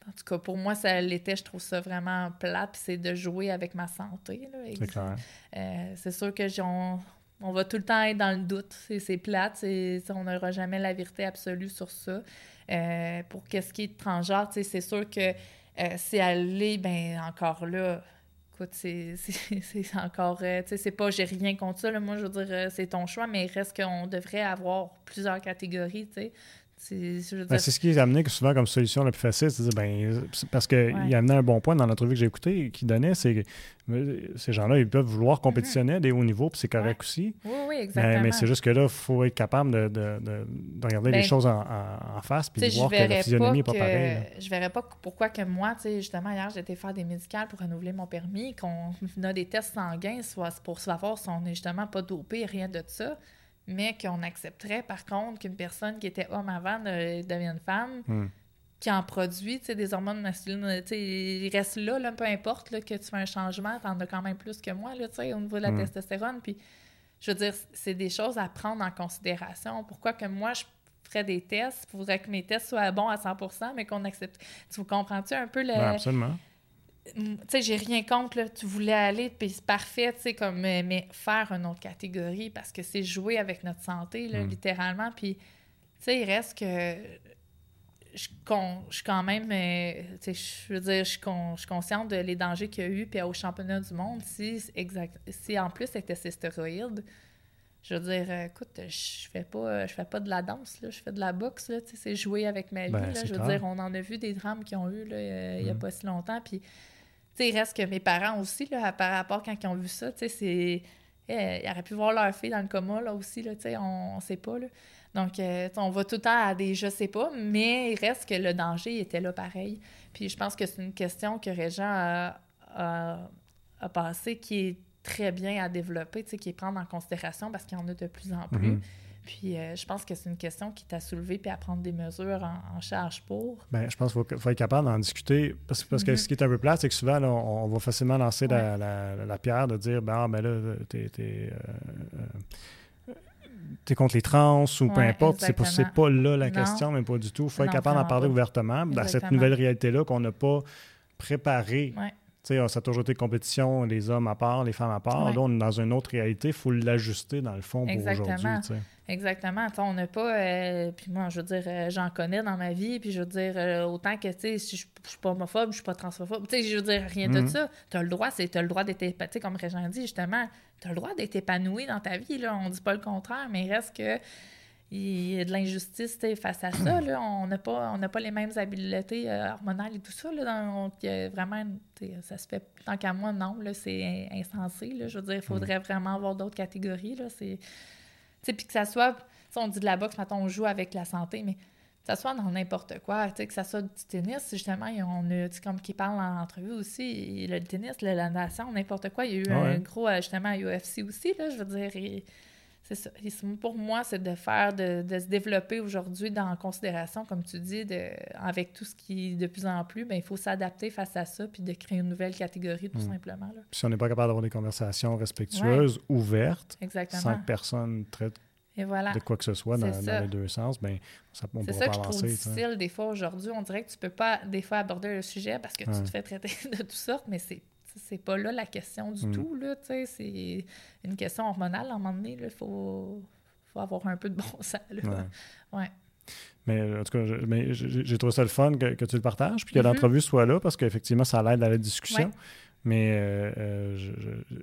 En tout cas, pour moi, ça l'était. Je trouve ça vraiment plate. puis c'est de jouer avec ma santé. là. C'est clair. Euh, c'est sûr que j'ai- on, on va tout le temps être dans le doute. C'est, plate. on n'aura jamais la vérité absolue sur ça. Euh, pour qu'est-ce qui est transgenre, c'est sûr que euh, l'est, ben encore là, écoute, c'est, encore... euh, tu sais, c'est pas j'ai rien contre ça. Moi, je veux dire, euh, c'est ton choix, mais il reste qu'on devrait avoir plusieurs catégories. C'est, Ben, c'est ce qui est amené que souvent comme solution la plus facile, c'est ben, parce qu'il Ouais. a amené un bon point dans l'entrevue que j'ai écouté, qui donnait, c'est que euh, ces gens-là, ils peuvent vouloir compétitionner à des hauts niveaux, puis c'est correct Ouais. aussi. oui, oui, exactement. mais c'est juste que là, il faut être capable de, de- de- de regarder Ben, les choses en, en- en face, puis de voir que la physionomie n'est pas pareille. je verrais pas pourquoi que moi, justement, hier, j'étais faire des médicales pour renouveler mon permis, qu'on a des tests sanguins soit pour savoir si on n'est justement pas dopé, rien de ça, mais qu'on accepterait, par contre, qu'une personne qui était homme avant de- devienne femme, Hmm. qui en produit, des hormones masculines, sais, il reste là, là, peu importe, là, que tu fais un changement, t'en as quand même plus que moi, là, tu sais, au niveau de la Mm. testostérone, puis je veux dire, c'est des choses à prendre en considération. Pourquoi que moi, je ferais des tests, il faudrait que mes tests soient bons à 100% mais qu'on accepte. Tu comprends-tu un peu le... Ouais, absolument. Mm, tu sais, j'ai rien contre, là, tu voulais aller, puis c'est parfait, tu sais, comme, mais, mais faire une autre catégorie, parce que c'est jouer avec notre santé, là, Mm. littéralement, puis, tu sais, il reste que je, con- je suis quand même, euh, tu sais, je veux dire, je suis, con- je suis consciente de les dangers qu'il y a eu, puis au championnat du monde, si, exact, si en plus c'était ces stéroïdes, je veux dire, euh, écoute, je fais pas, je fais pas de la danse, là, je fais de la boxe, là, tu sais, c'est jouer avec ma vie, Ben, là, c'est je veux clair. dire, on en a vu des drames qu'ils ont eu, là, euh, il y a Mhm. pas si longtemps, puis, sais, il reste que mes parents aussi, là, par rapport quand ils ont vu ça, tu sais, c'est... eh, ils auraient pu voir leur fille dans le coma, là, aussi, là, tu sais, on, on sait pas, là. Donc, euh, on va tout le temps à des je sais pas, mais il reste que le danger était là pareil. Puis je pense que c'est une question que Régent a, a, a passé qui est très bien à développer, tu sais, qui est prendre en considération parce qu'il y en a de plus en plus. Mhm. Puis euh, je pense que c'est une question qui t'a soulevé puis à prendre des mesures en, en charge pour. Ben, je pense qu'il faut, faut être capable d'en discuter. Parce, parce que Mhm. ce qui est un peu plat, c'est que souvent, là, on, on va facilement lancer la, la- la pierre de dire ben, ah, ben là, t'es, t'es, euh, euh, contre les trans ou peu importe. C'est pas, pas là la Non. question, mais pas du tout. Il faut être capable d'en parler pas. ouvertement dans cette Exactement. nouvelle réalité-là qu'on n'a pas préparée. Ouais. Tu sais, ça a toujours été compétition, les hommes à part, les femmes à part. Ouais. Là, on est dans une autre réalité. Il faut l'ajuster, dans le fond, pour Exactement. aujourd'hui. Exactement. On n'a pas. euh, puis moi, je veux dire, euh, j'en connais dans ma vie. Puis je veux dire, euh, autant que, tu sais, si je suis pas homophobe, je suis pas transphobe. Tu sais, je veux dire, rien de Mhm. ça. Tu as le droit, c'est as le droit d'être épanoui. Tu sais, comme Régent dit, justement, tu as le droit d'être épanoui dans ta vie. Là. On dit pas le contraire, mais il reste que. Il y a de l'injustice face à ça. Là. On n'a pas, on n'a pas les mêmes habiletés euh, hormonales et tout ça. Là. Vraiment, ça se fait tant qu'à moi, non. Là, c'est insensé. Là. Je veux dire, il faudrait vraiment avoir d'autres catégories. Puis que ça soit, on dit de la boxe, maintenant on joue avec la santé, mais que ça soit dans n'importe quoi, que ça soit du tennis, justement, il y a- on a, comme qui parle en entrevue aussi, le tennis, la natation, n'importe quoi, il y a eu Ouais. un gros, euh, justement, UFC aussi, là, je veux dire, et c'est ça. Et c'est- pour moi, c'est de faire, de, de se développer aujourd'hui dans considération, comme tu dis, de, avec tout ce qui est de plus en plus, ben, il faut s'adapter face à ça, puis de créer une nouvelle catégorie, tout Mm. simplement, là. Puis si on n'est pas capable d'avoir des conversations respectueuses, ouvertes, Exactement. sans que personne traite Et voilà. de quoi que ce soit dans, C'est les deux sens, ben, ça, on ne C'est pourra ça pas que je trouve avancer. sais. difficile des fois aujourd'hui. On dirait que tu peux pas des fois aborder le sujet parce que tu te fais traiter de toutes sortes, mais c'est c'est pas là la question du Mm. tout, là, tu sais. C'est une question hormonale, à un moment donné, il faut, faut avoir un peu de bon sens, là. Ouais. Ouais. Mais en tout cas, j'ai trouvé ça le fun que, que tu le partages, puis que Mhm. l'entrevue soit là, parce qu'effectivement, ça l'aide à la discussion. Ouais. Mais euh, euh,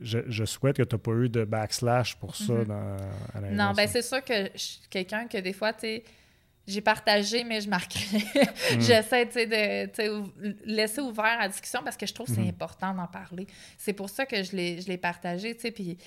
je, je- souhaite que tu n'as pas eu de backslash pour ça Mhm. dans, à. Non, ben c'est sûr que je suis quelqu'un que des fois, tu sais, j'ai partagé, mais je marquerai. Mm. J'essaie, de laisser ouvert à la discussion parce que je trouve que c'est Mhm. important d'en parler. C'est pour ça que je l'ai je l'ai partagé, tu sais, puis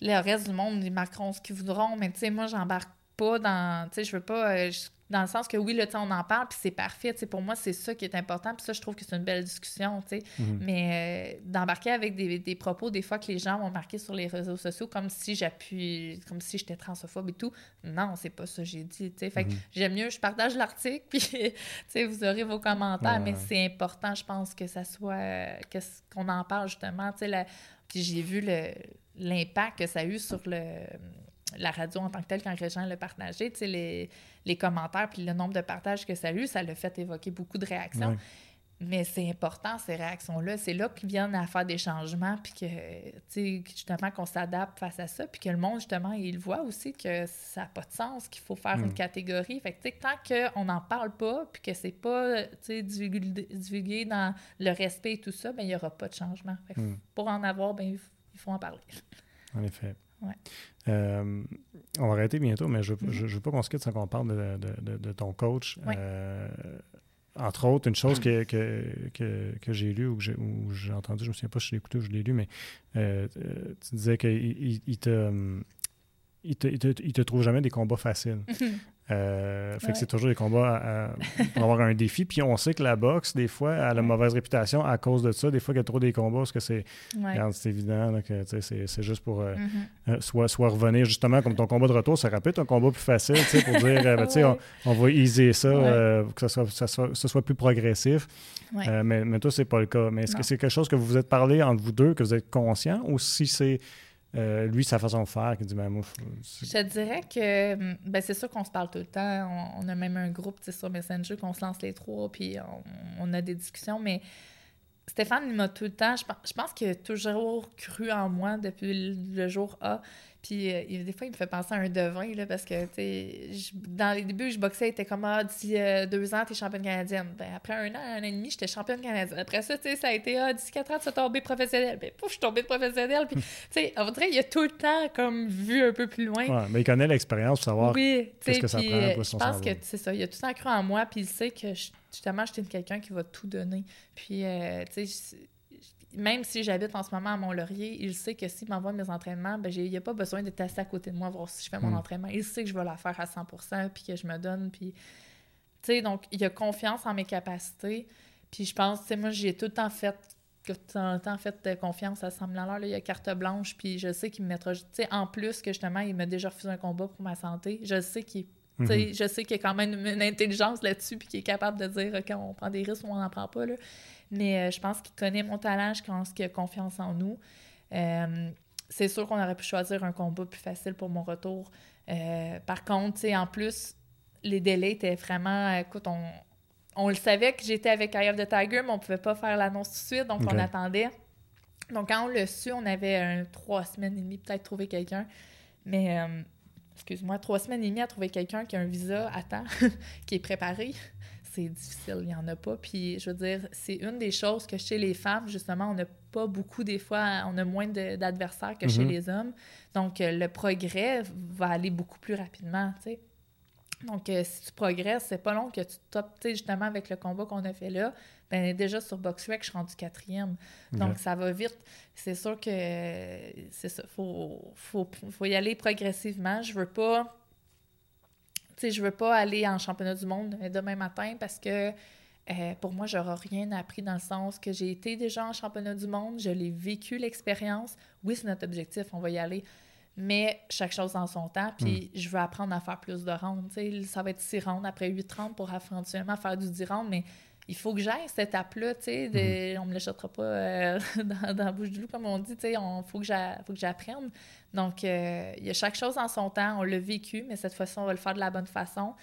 le reste du monde, ils marqueront ce qu'ils voudront, mais tu sais, moi, j'embarque pas dans, tu sais, je veux pas, euh, je- dans le sens que oui, là, tu sais, on en parle, puis c'est parfait, pour moi, c'est ça qui est important, puis ça, je trouve que c'est une belle discussion, sais. Mhm. Mais euh, d'embarquer avec des, des propos, des fois, que les gens vont marquer sur les réseaux sociaux comme si j'appuie, comme si j'étais transphobe et tout. Non, c'est pas ça que j'ai dit. Fait que Mhm. j'aime mieux, je partage l'article, puis, vous aurez vos commentaires, Ouais, mais ouais. c'est important, je pense, que ça soit, euh, que qu'on en parle, justement, la- Puis j'ai vu le- l'impact que ça a eu sur le la radio en tant que telle quand les gens le partageaient, tu sais, les, les commentaires puis le nombre de partages que ça a eu, ça l'a fait évoquer beaucoup de réactions. Ouais. Mais c'est important, ces réactions-là. C'est là qu'ils viennent à faire des changements, puis que, justement, qu'on s'adapte face à ça, puis que le monde, justement, il voit aussi que ça n'a pas de sens, qu'il faut faire Mm. une catégorie. Fait que, tant qu'on n'en parle pas, puis que c'est pas, divulgué, dans le respect et tout ça, ben il n'y aura pas de changement. Fait que Mm. pour en avoir, ben il faut en parler. En effet. Ouais. Euh, on va arrêter bientôt, mais je ne Mhm. veux pas qu'on se quitte sans qu'on parle de, de- de- de ton coach. Ouais. Euh, entre autres, une chose que, que, que, que j'ai lue ou que j'ai ou j'ai entendu, je me souviens pas si je l'ai écouté ou je l'ai lu, mais euh, tu disais qu'il il, il te, il, te, il, te, il te trouve jamais des combats faciles. Euh, fait Ouais. que c'est toujours des combats à- à- pour avoir un défi. Puis on sait que la boxe, des fois, a la Ouais. mauvaise réputation à cause de ça. Des fois, qu'il y a trop des combats, parce que c'est Ouais. Évident là, que c'est juste pour euh, Mhm. euh, soit, soit revenir justement comme ton combat de retour, ça être un combat plus facile pour dire euh, ben, on, on va easer ça, euh, pour que ça soit, ça soit, ce soit plus progressif. Euh, mais, mais toi, c'est pas le cas. Mais est-ce que c'est quelque chose que vous vous êtes parlé entre vous deux, que vous êtes conscient, ou si c'est euh, lui, sa façon de faire, qui dit ben, moi, Je te dirais que ben, c'est sûr qu'on se parle tout le temps. On, a même un groupe sur Messenger qu'on se lance les trois, puis on, a des discussions. Mais Stéphane, il m'a tout le temps, je pense, je pense qu'il a toujours cru en moi depuis le, le jour A. Puis euh, il- des fois, il me fait penser à un devin, là, parce que, tu sais, dans les débuts, je boxais, il était comme, ah, d'ici euh, deux ans, t'es championne canadienne. Ben, après un an, un an et demi, j'étais championne canadienne. Après ça, tu sais, ça a été, ah, d'ici quatre ans, tu vas tomber professionnelle. Ben, pouf, je suis tombée professionnelle. Puis, tu sais, on dirait qu'il a tout le temps, comme, vu un peu plus loin. Ouais, mais il connaît l'expérience pour savoir. Oui, qu'est-ce que ça puis, prend, euh, je pense que c'est ça. Il a tout le temps cru en moi, puis il sait que je- justement, j'étais quelqu'un qui va tout donner. Puis, euh, tu sais, même si j'habite en ce moment à Mont-Laurier, il sait que s'il m'envoie mes entraînements, ben, il n'y a pas besoin d'être assis à côté de moi voir si je fais mon Mm. entraînement. Il sait que je vais la faire à 100% puis que je me donne. Puis, tu sais, donc, il a confiance en mes capacités. Puis, je pense, tu sais, moi, j'ai tout le temps fait tout le temps fait de confiance à. Là, il a carte blanche, puis je sais qu'il me mettra... Tu sais, en plus que, justement, il m'a déjà refusé un combat pour ma santé, je sais qu'il Mhm. Je sais qu'il y a quand même une, intelligence là-dessus, puis qu'il est capable de dire OK, on prend des risques ou on n'en prend pas. Là. Mais euh, je pense qu'il connaît mon talent, je pense qu'il a confiance en nous. Euh, c'est sûr qu'on aurait pu choisir un combat plus facile pour mon retour. Euh, par contre, tu sais, en plus, les délais étaient vraiment. Écoute, on, on le savait que j'étais avec Eye of the Tiger, mais on ne pouvait pas faire l'annonce tout de suite, donc on attendait. Donc, quand on l'a su, on avait un, trois semaines et demie peut-être trouvé quelqu'un. Mais, excuse-moi, trois semaines et demie à trouver quelqu'un qui a un visa à temps, qui est préparé, c'est difficile, il n'y en a pas. Puis, je veux dire, c'est une des choses que chez les femmes, justement, on n'a pas beaucoup, des fois, on a moins d'adversaires que chez Mhm. les hommes. Donc, euh, le progrès va aller beaucoup plus rapidement, tu sais. Donc, euh, si tu progresses, c'est pas long que tu topes, tu sais, justement, avec le combat qu'on a fait là. Ben, déjà, sur BoxRec, je suis rendue quatrième. Donc, ça va vite. C'est sûr que c'est ça. Faut, faut, faut y aller progressivement. Je veux pas. Sais, je veux pas aller en championnat du monde demain matin parce que euh, pour moi, j'aurai rien appris dans le sens que j'ai été déjà en championnat du monde, je l'ai vécu l'expérience. Oui, c'est notre objectif, on va y aller. Mais chaque chose en son temps, puis je veux apprendre à faire plus de rounds. Ça va être 6 rounds après 8 rounds pour éventuellement faire du 10 rounds, mais il faut que j'aille cette étape-là, tu sais, de- on me l'échappera pas euh, dans, dans la bouche du loup, comme on dit, tu sais, il faut que j'a- faut que j'apprenne. Donc, euh, il y a chaque chose en son temps, on l'a vécu, mais cette fois-ci, on va le faire de la bonne façon.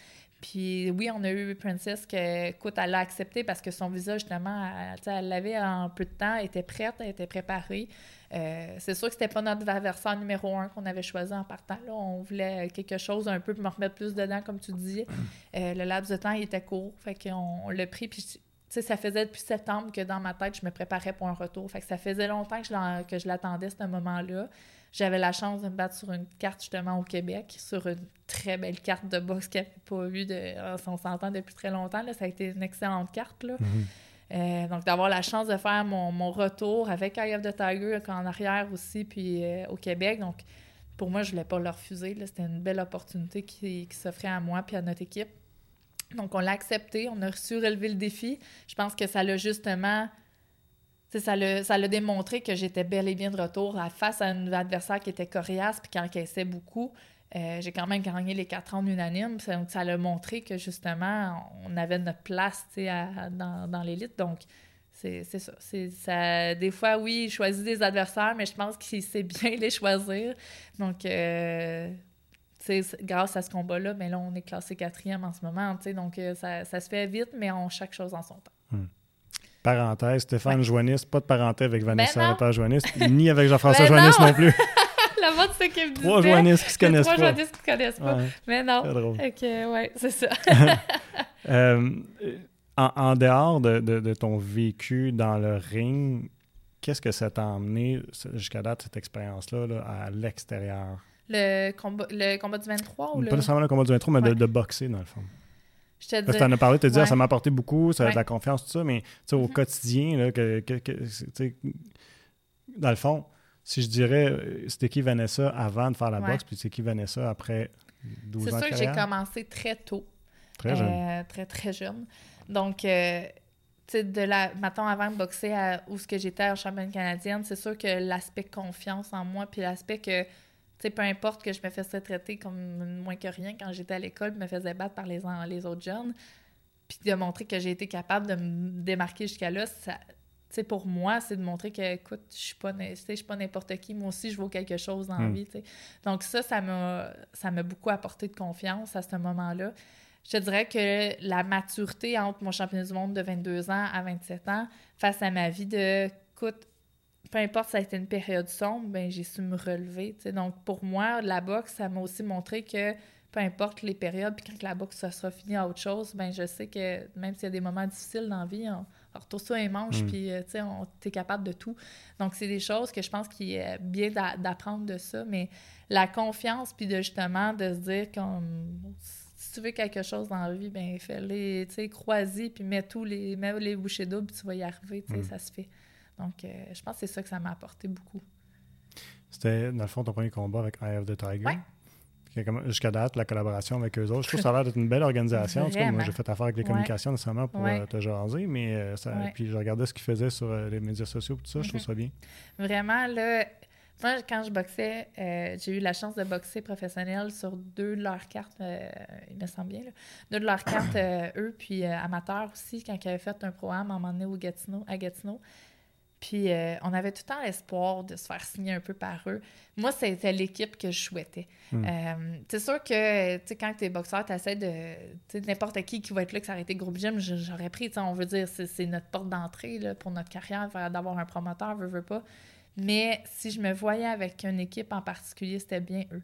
Puis oui, on a eu Princess que, écoute, elle l'a accepté parce que son visa, justement, elle, elle l'avait en peu de temps, elle était prête, elle était préparée. Euh, c'est sûr que c'était pas notre adversaire numéro un qu'on avait choisi en partant. Là. On voulait quelque chose un peu pour me remettre plus dedans, comme tu dis. Euh, le laps de temps, il était court, fait qu'on on l'a pris. Puis, ça faisait depuis septembre que dans ma tête, je me préparais pour un retour. Fait que ça faisait longtemps que je, que je l'attendais, ce moment-là. J'avais la chance de me battre sur une carte justement au Québec, sur une très belle carte de boxe qu'elle n'avait pas vue de, on s'entend depuis très longtemps. Là. Ça a été une excellente carte. Là. Mhm. Euh, donc, d'avoir la chance de faire mon, mon, retour avec Eye of the Tiger en arrière aussi, puis euh, au Québec. Donc, pour moi, je ne voulais pas le refuser. C'était une belle opportunité qui, qui s'offrait à moi puis à notre équipe. Donc, on l'a accepté. On a su relever le défi. Je pense que ça l'a justement ça l'a, ça démontré que j'étais bel et bien de retour face à un adversaire qui était coriace puis qui encaissait beaucoup. Euh, j'ai quand même gagné les quatre ans unanime. Ça, l'a montré que justement, on avait notre place dans, dans l'élite. Donc, c'est, ça. Ça. Des fois, oui, il choisit des adversaires, mais je pense qu'il sait bien les choisir. Donc, euh, grâce à ce combat-là, mais là, on est classé quatrième en ce moment. Donc, euh, ça, ça, se fait vite, mais on chaque chose en son temps. Hmm. Parenthèse, Stéphane ouais. pas de parenthèse avec Vanessa ben Joannis, ni avec Jean-François ben Joannis non. plus. La mode, c'est qu'il me disait. Trois Joannis qui se connaissent trois pas. Trois Joannis qui se connaissent pas. Mais non. C'est drôle. Ok, ouais, c'est ça. euh, en, en, dehors de, de, de, ton vécu dans le ring, qu'est-ce que ça t'a emmené jusqu'à date, cette expérience-là, là, à l'extérieur? Le combat, le combat du 23 ou Pas nécessairement le combat du 23, mais ouais. de, de, boxer, dans le fond. Je te Parce que tu en as parlé, tu as dit, ouais. ça m'a apporté beaucoup, ça a ouais. de la confiance, tout ça, mais au mm -hmm. quotidien, là, que, que, que dans le fond, si je dirais, c'était qui Vanessa avant de faire la ouais. boxe, puis c'est qui Vanessa après 12 ans C'est sûr que j'ai commencé très tôt. Très jeune. Euh, très, très jeune. Donc, euh, tu sais, de la, mettons, avant de boxer à où ce que j'étais en championne canadienne, c'est sûr que l'aspect confiance en moi, puis l'aspect que sais, peu importe que je me faisais traiter comme moins que rien quand j'étais à l'école, je me faisais battre par les, les autres jeunes, puis de montrer que j'ai été capable de me démarquer jusqu'à là, ça, pour moi, c'est de montrer que, écoute, je suis pas, suis pas n'importe qui, moi aussi, je vaux quelque chose dans la mm. vie, t'sais. Donc ça, ça m'a, ça m'a beaucoup apporté de confiance à ce moment-là. Je te dirais que la maturité entre mon championnat du monde de 22 ans à 27 ans face à ma vie de, écoute, peu importe, ça a été une période sombre, ben j'ai su me relever. T'sais. Donc, pour moi, la boxe, ça m'a aussi montré que peu importe les périodes, puis quand la boxe ça sera fini à autre chose, ben je sais que même s'il y a des moments difficiles dans la vie, on, on retourne ça les manches, mm. puis tu sais, t'es capable de tout. Donc, c'est des choses que je pense qu'il est bien d'apprendre de ça, mais la confiance, puis de justement de se dire comme si tu veux quelque chose dans la vie, ben fais-les, tu sais, crois-y, puis mets tous les, mets les bouchées doubles, puis tu vas y arriver, tu sais, mm. ça se fait. Donc, euh, je pense que c'est ça que ça m'a apporté beaucoup. C'était, dans le fond, ton premier combat avec Eye of the Tiger. Ouais. Jusqu'à date, la collaboration avec eux autres. Je trouve que ça a l'air d'être une belle organisation. En tout cas, moi, j'ai fait affaire avec les communications ouais. nécessairement pour ouais. euh, te jaser, mais euh, ça, puis je regardais ce qu'ils faisaient sur les médias sociaux tout ça, mm -hmm. je trouve ça bien. Vraiment, là, moi, quand je boxais, euh, j'ai eu la chance de boxer professionnel sur deux de leurs cartes, euh, il me semble bien, là, deux de leurs cartes, euh, eux, puis amateurs aussi, quand ils avaient fait un programme à un moment donné au Gatineau, à Gatineau. Puis euh, on avait tout le temps l'espoir de se faire signer un peu par eux. Moi, c'était l'équipe que je souhaitais. Mm. Euh, c'est sûr que quand tu es boxeur, tu essaies de. N'importe qui qui va être là, que ça aurait été groupe gym, j'aurais pris. On veut dire, c'est notre porte d'entrée pour notre carrière, d'avoir un promoteur, veut, veut pas. Mais si je me voyais avec une équipe en particulier, c'était bien eux.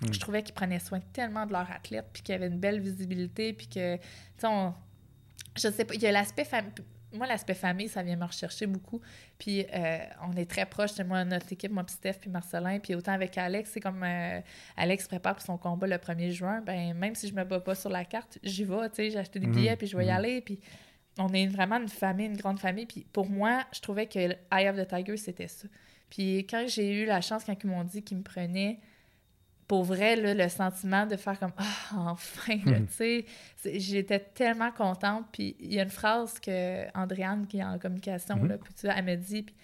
Mm. Je trouvais qu'ils prenaient soin tellement de leurs athlètes, puis qu'ils avaient une belle visibilité, puis que, tu sais, on... je sais pas, il y a l'aspect famille moi, l'aspect famille, ça vient me rechercher beaucoup. Puis euh, on est très proches de moi, notre équipe, moi, puis Steph, puis Marcelin. Puis autant avec Alex, c'est comme euh, Alex prépare pour son combat le 1er juin. Ben même si je me bats pas sur la carte, j'y vais, tu sais, j'ai acheté des billets, puis je vais y aller. Puis on est vraiment une famille, une grande famille. Puis pour moi, je trouvais que Eye of the Tiger, c'était ça. Puis quand j'ai eu la chance, quand ils m'ont dit qu'ils me prenaient pour vrai, là, le sentiment de faire comme Ah, enfin, mm. tu sais, j'étais tellement contente. Puis il y a une phrase que Andréane, qui est en communication, mm -hmm. là, puis, tu elle me dit, puis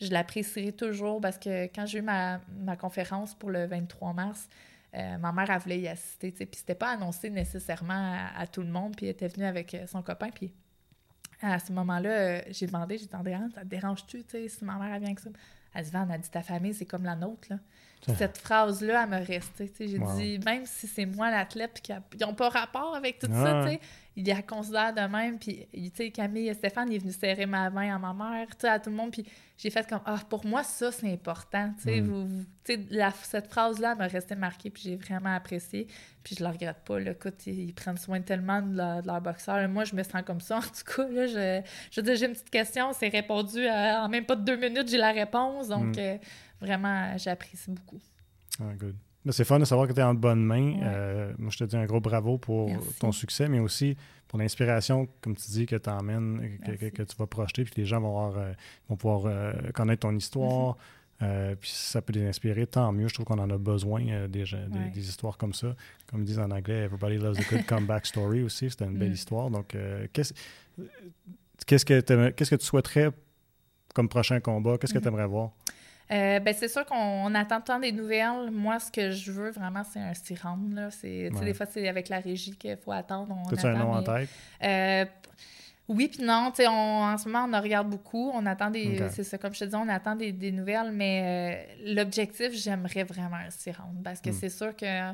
je l'apprécierai toujours parce que quand j'ai eu ma, ma, conférence pour le 23 mars, euh, ma mère, elle voulait y assister, tu sais, puis c'était pas annoncé nécessairement à, à, tout le monde, puis elle était venue avec son copain, puis à ce moment-là, euh, j'ai demandé, j'ai dit, Andréane, ça te dérange-tu, tu sais, si ma mère, elle vient avec ça? Elle dit, Van, elle dit, ta famille, c'est comme la nôtre, là. Cette phrase-là, elle me restait. J'ai dit, même si c'est moi l'athlète, puis qu'ils n'ont pas rapport avec tout ça, tu sais, il la considère de même. Puis, tu sais, Camille et Stéphane, il est venu serrer ma main à ma mère, tu sais, à tout le monde. Puis, j'ai fait comme, ah, pour moi, ça, c'est important. Tu sais, mm. cette phrase-là m'a resté marquée, puis j'ai vraiment apprécié. Puis, je la regrette pas. Là. Écoute, ils, prennent soin tellement de, leur boxeur. Moi, je me sens comme ça, en tout cas. Là, je, je veux j'ai une petite question, c'est répondu en même pas de deux minutes, j'ai la réponse. Donc, mm. euh, vraiment, j'apprécie beaucoup. Ah, good. C'est fun de savoir que tu es en bonne main. Euh, moi, je te dis un gros bravo pour ton succès, mais aussi pour l'inspiration, comme tu dis, que tu emmènes, que, tu vas projeter, puis les gens vont, euh, vont pouvoir euh, connaître ton histoire. puis si ça peut les inspirer, tant mieux. Je trouve qu'on en a besoin des, des, histoires comme ça. Comme ils disent en anglais, Everybody loves a good comeback story aussi. C'était une belle mm. histoire. Donc, qu'est-ce que, qu'est-ce que tu souhaiterais comme prochain combat? Qu'est-ce que mm-hmm. tu aimerais voir? Euh, ben, c'est sûr qu'on attend tant des nouvelles. Moi, ce que je veux vraiment, c'est un siram. Là. C'est, Des fois, c'est avec la régie qu'il faut attendre. As un nom en tête? Euh, oui, puis non. On, en ce moment, on en regarde beaucoup. On attend des. C'est ça, comme je te dis, on attend des, nouvelles, mais euh, l'objectif, j'aimerais vraiment un siram. Parce que hmm. c'est sûr que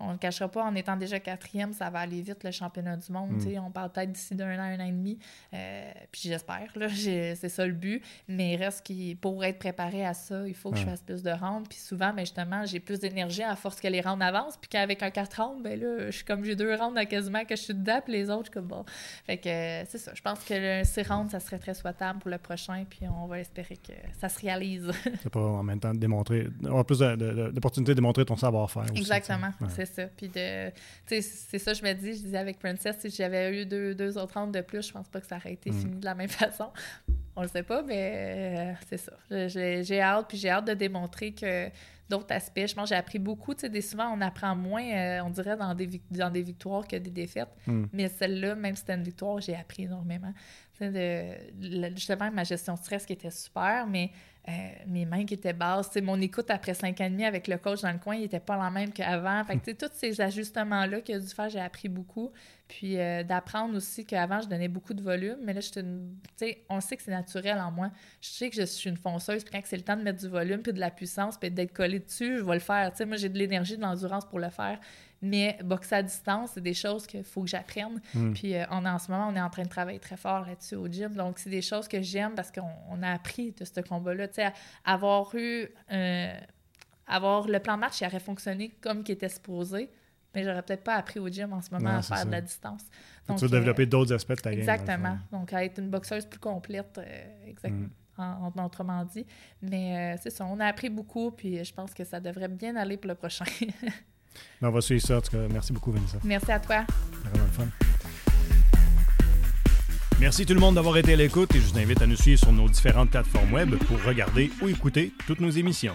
on ne le cachera pas, en étant déjà quatrième, ça va aller vite le championnat du monde. Mm. On parle peut-être d'ici d'un an, un an et demi. Euh, puis j'espère, c'est ça le but. Mais il reste qui, pour être préparé à ça, il faut que je fasse plus de rounds. Puis souvent, ben, justement, j'ai plus d'énergie à force que les rounds avancent. Puis qu'avec un 4 rounds, ben là, je suis comme j'ai deux rounds quasiment que je suis dedans, puis les autres, je suis comme bon. Fait que euh, c'est ça. Je pense que le 6 rounds, ça serait très souhaitable pour le prochain. Puis on va espérer que ça se réalise. c'est pas en même temps de démontrer, avoir plus d'opportunités de, de, démontrer ton savoir-faire. Exactement, c'est ça. Puis de, c'est ça, je me dis, je disais avec Princess, si j'avais eu deux, deux autres rounds de plus, je pense pas que ça aurait été mm. fini de la même façon. On le sait pas, mais euh, c'est ça. J'ai hâte, puis j'ai hâte de démontrer que d'autres aspects. Je pense j'ai appris beaucoup. Tu sais, souvent, on apprend moins, euh, on dirait, dans des, dans des victoires que des défaites. Mm. Mais celle-là, même si c'était une victoire, j'ai appris énormément. De, justement, ma gestion de stress qui était super, mais euh, mes mains qui étaient basses. mon écoute après cinq ans et demi avec le coach dans le coin, il n'était pas la même qu'avant. Fait que, tous ces ajustements-là qu'il a dû faire, j'ai appris beaucoup. Puis euh, d'apprendre aussi qu'avant, je donnais beaucoup de volume, mais là, une... on sait que c'est naturel en moi. Je sais que je suis une fonceuse, puis quand c'est le temps de mettre du volume, puis de la puissance, puis d'être collé dessus, je vais le faire. moi, j'ai de l'énergie, de l'endurance pour le faire. Mais boxer à distance, c'est des choses qu'il faut que j'apprenne. Hmm. Puis euh, on, en ce moment, on est en train de travailler très fort là-dessus au gym. Donc, c'est des choses que j'aime parce qu'on a appris de ce combat-là. Tu sais, avoir eu... Euh, avoir le plan de match, il aurait fonctionné comme il était supposé, mais j'aurais peut-être pas appris au gym en ce moment à faire de la distance. Donc, tu veux développer euh, d'autres aspects de ta game. Exactement. Donc, à être une boxeuse plus complète, exactement. Hmm. autrement dit. Mais c'est ça, on a appris beaucoup, puis je pense que ça devrait bien aller pour le prochain. on va suivre ça. En tout cas, merci beaucoup, Vanessa. Merci à toi. Vraiment fun. Merci tout le monde d'avoir été à l'écoute et je vous invite à nous suivre sur nos différentes plateformes web pour regarder ou écouter toutes nos émissions.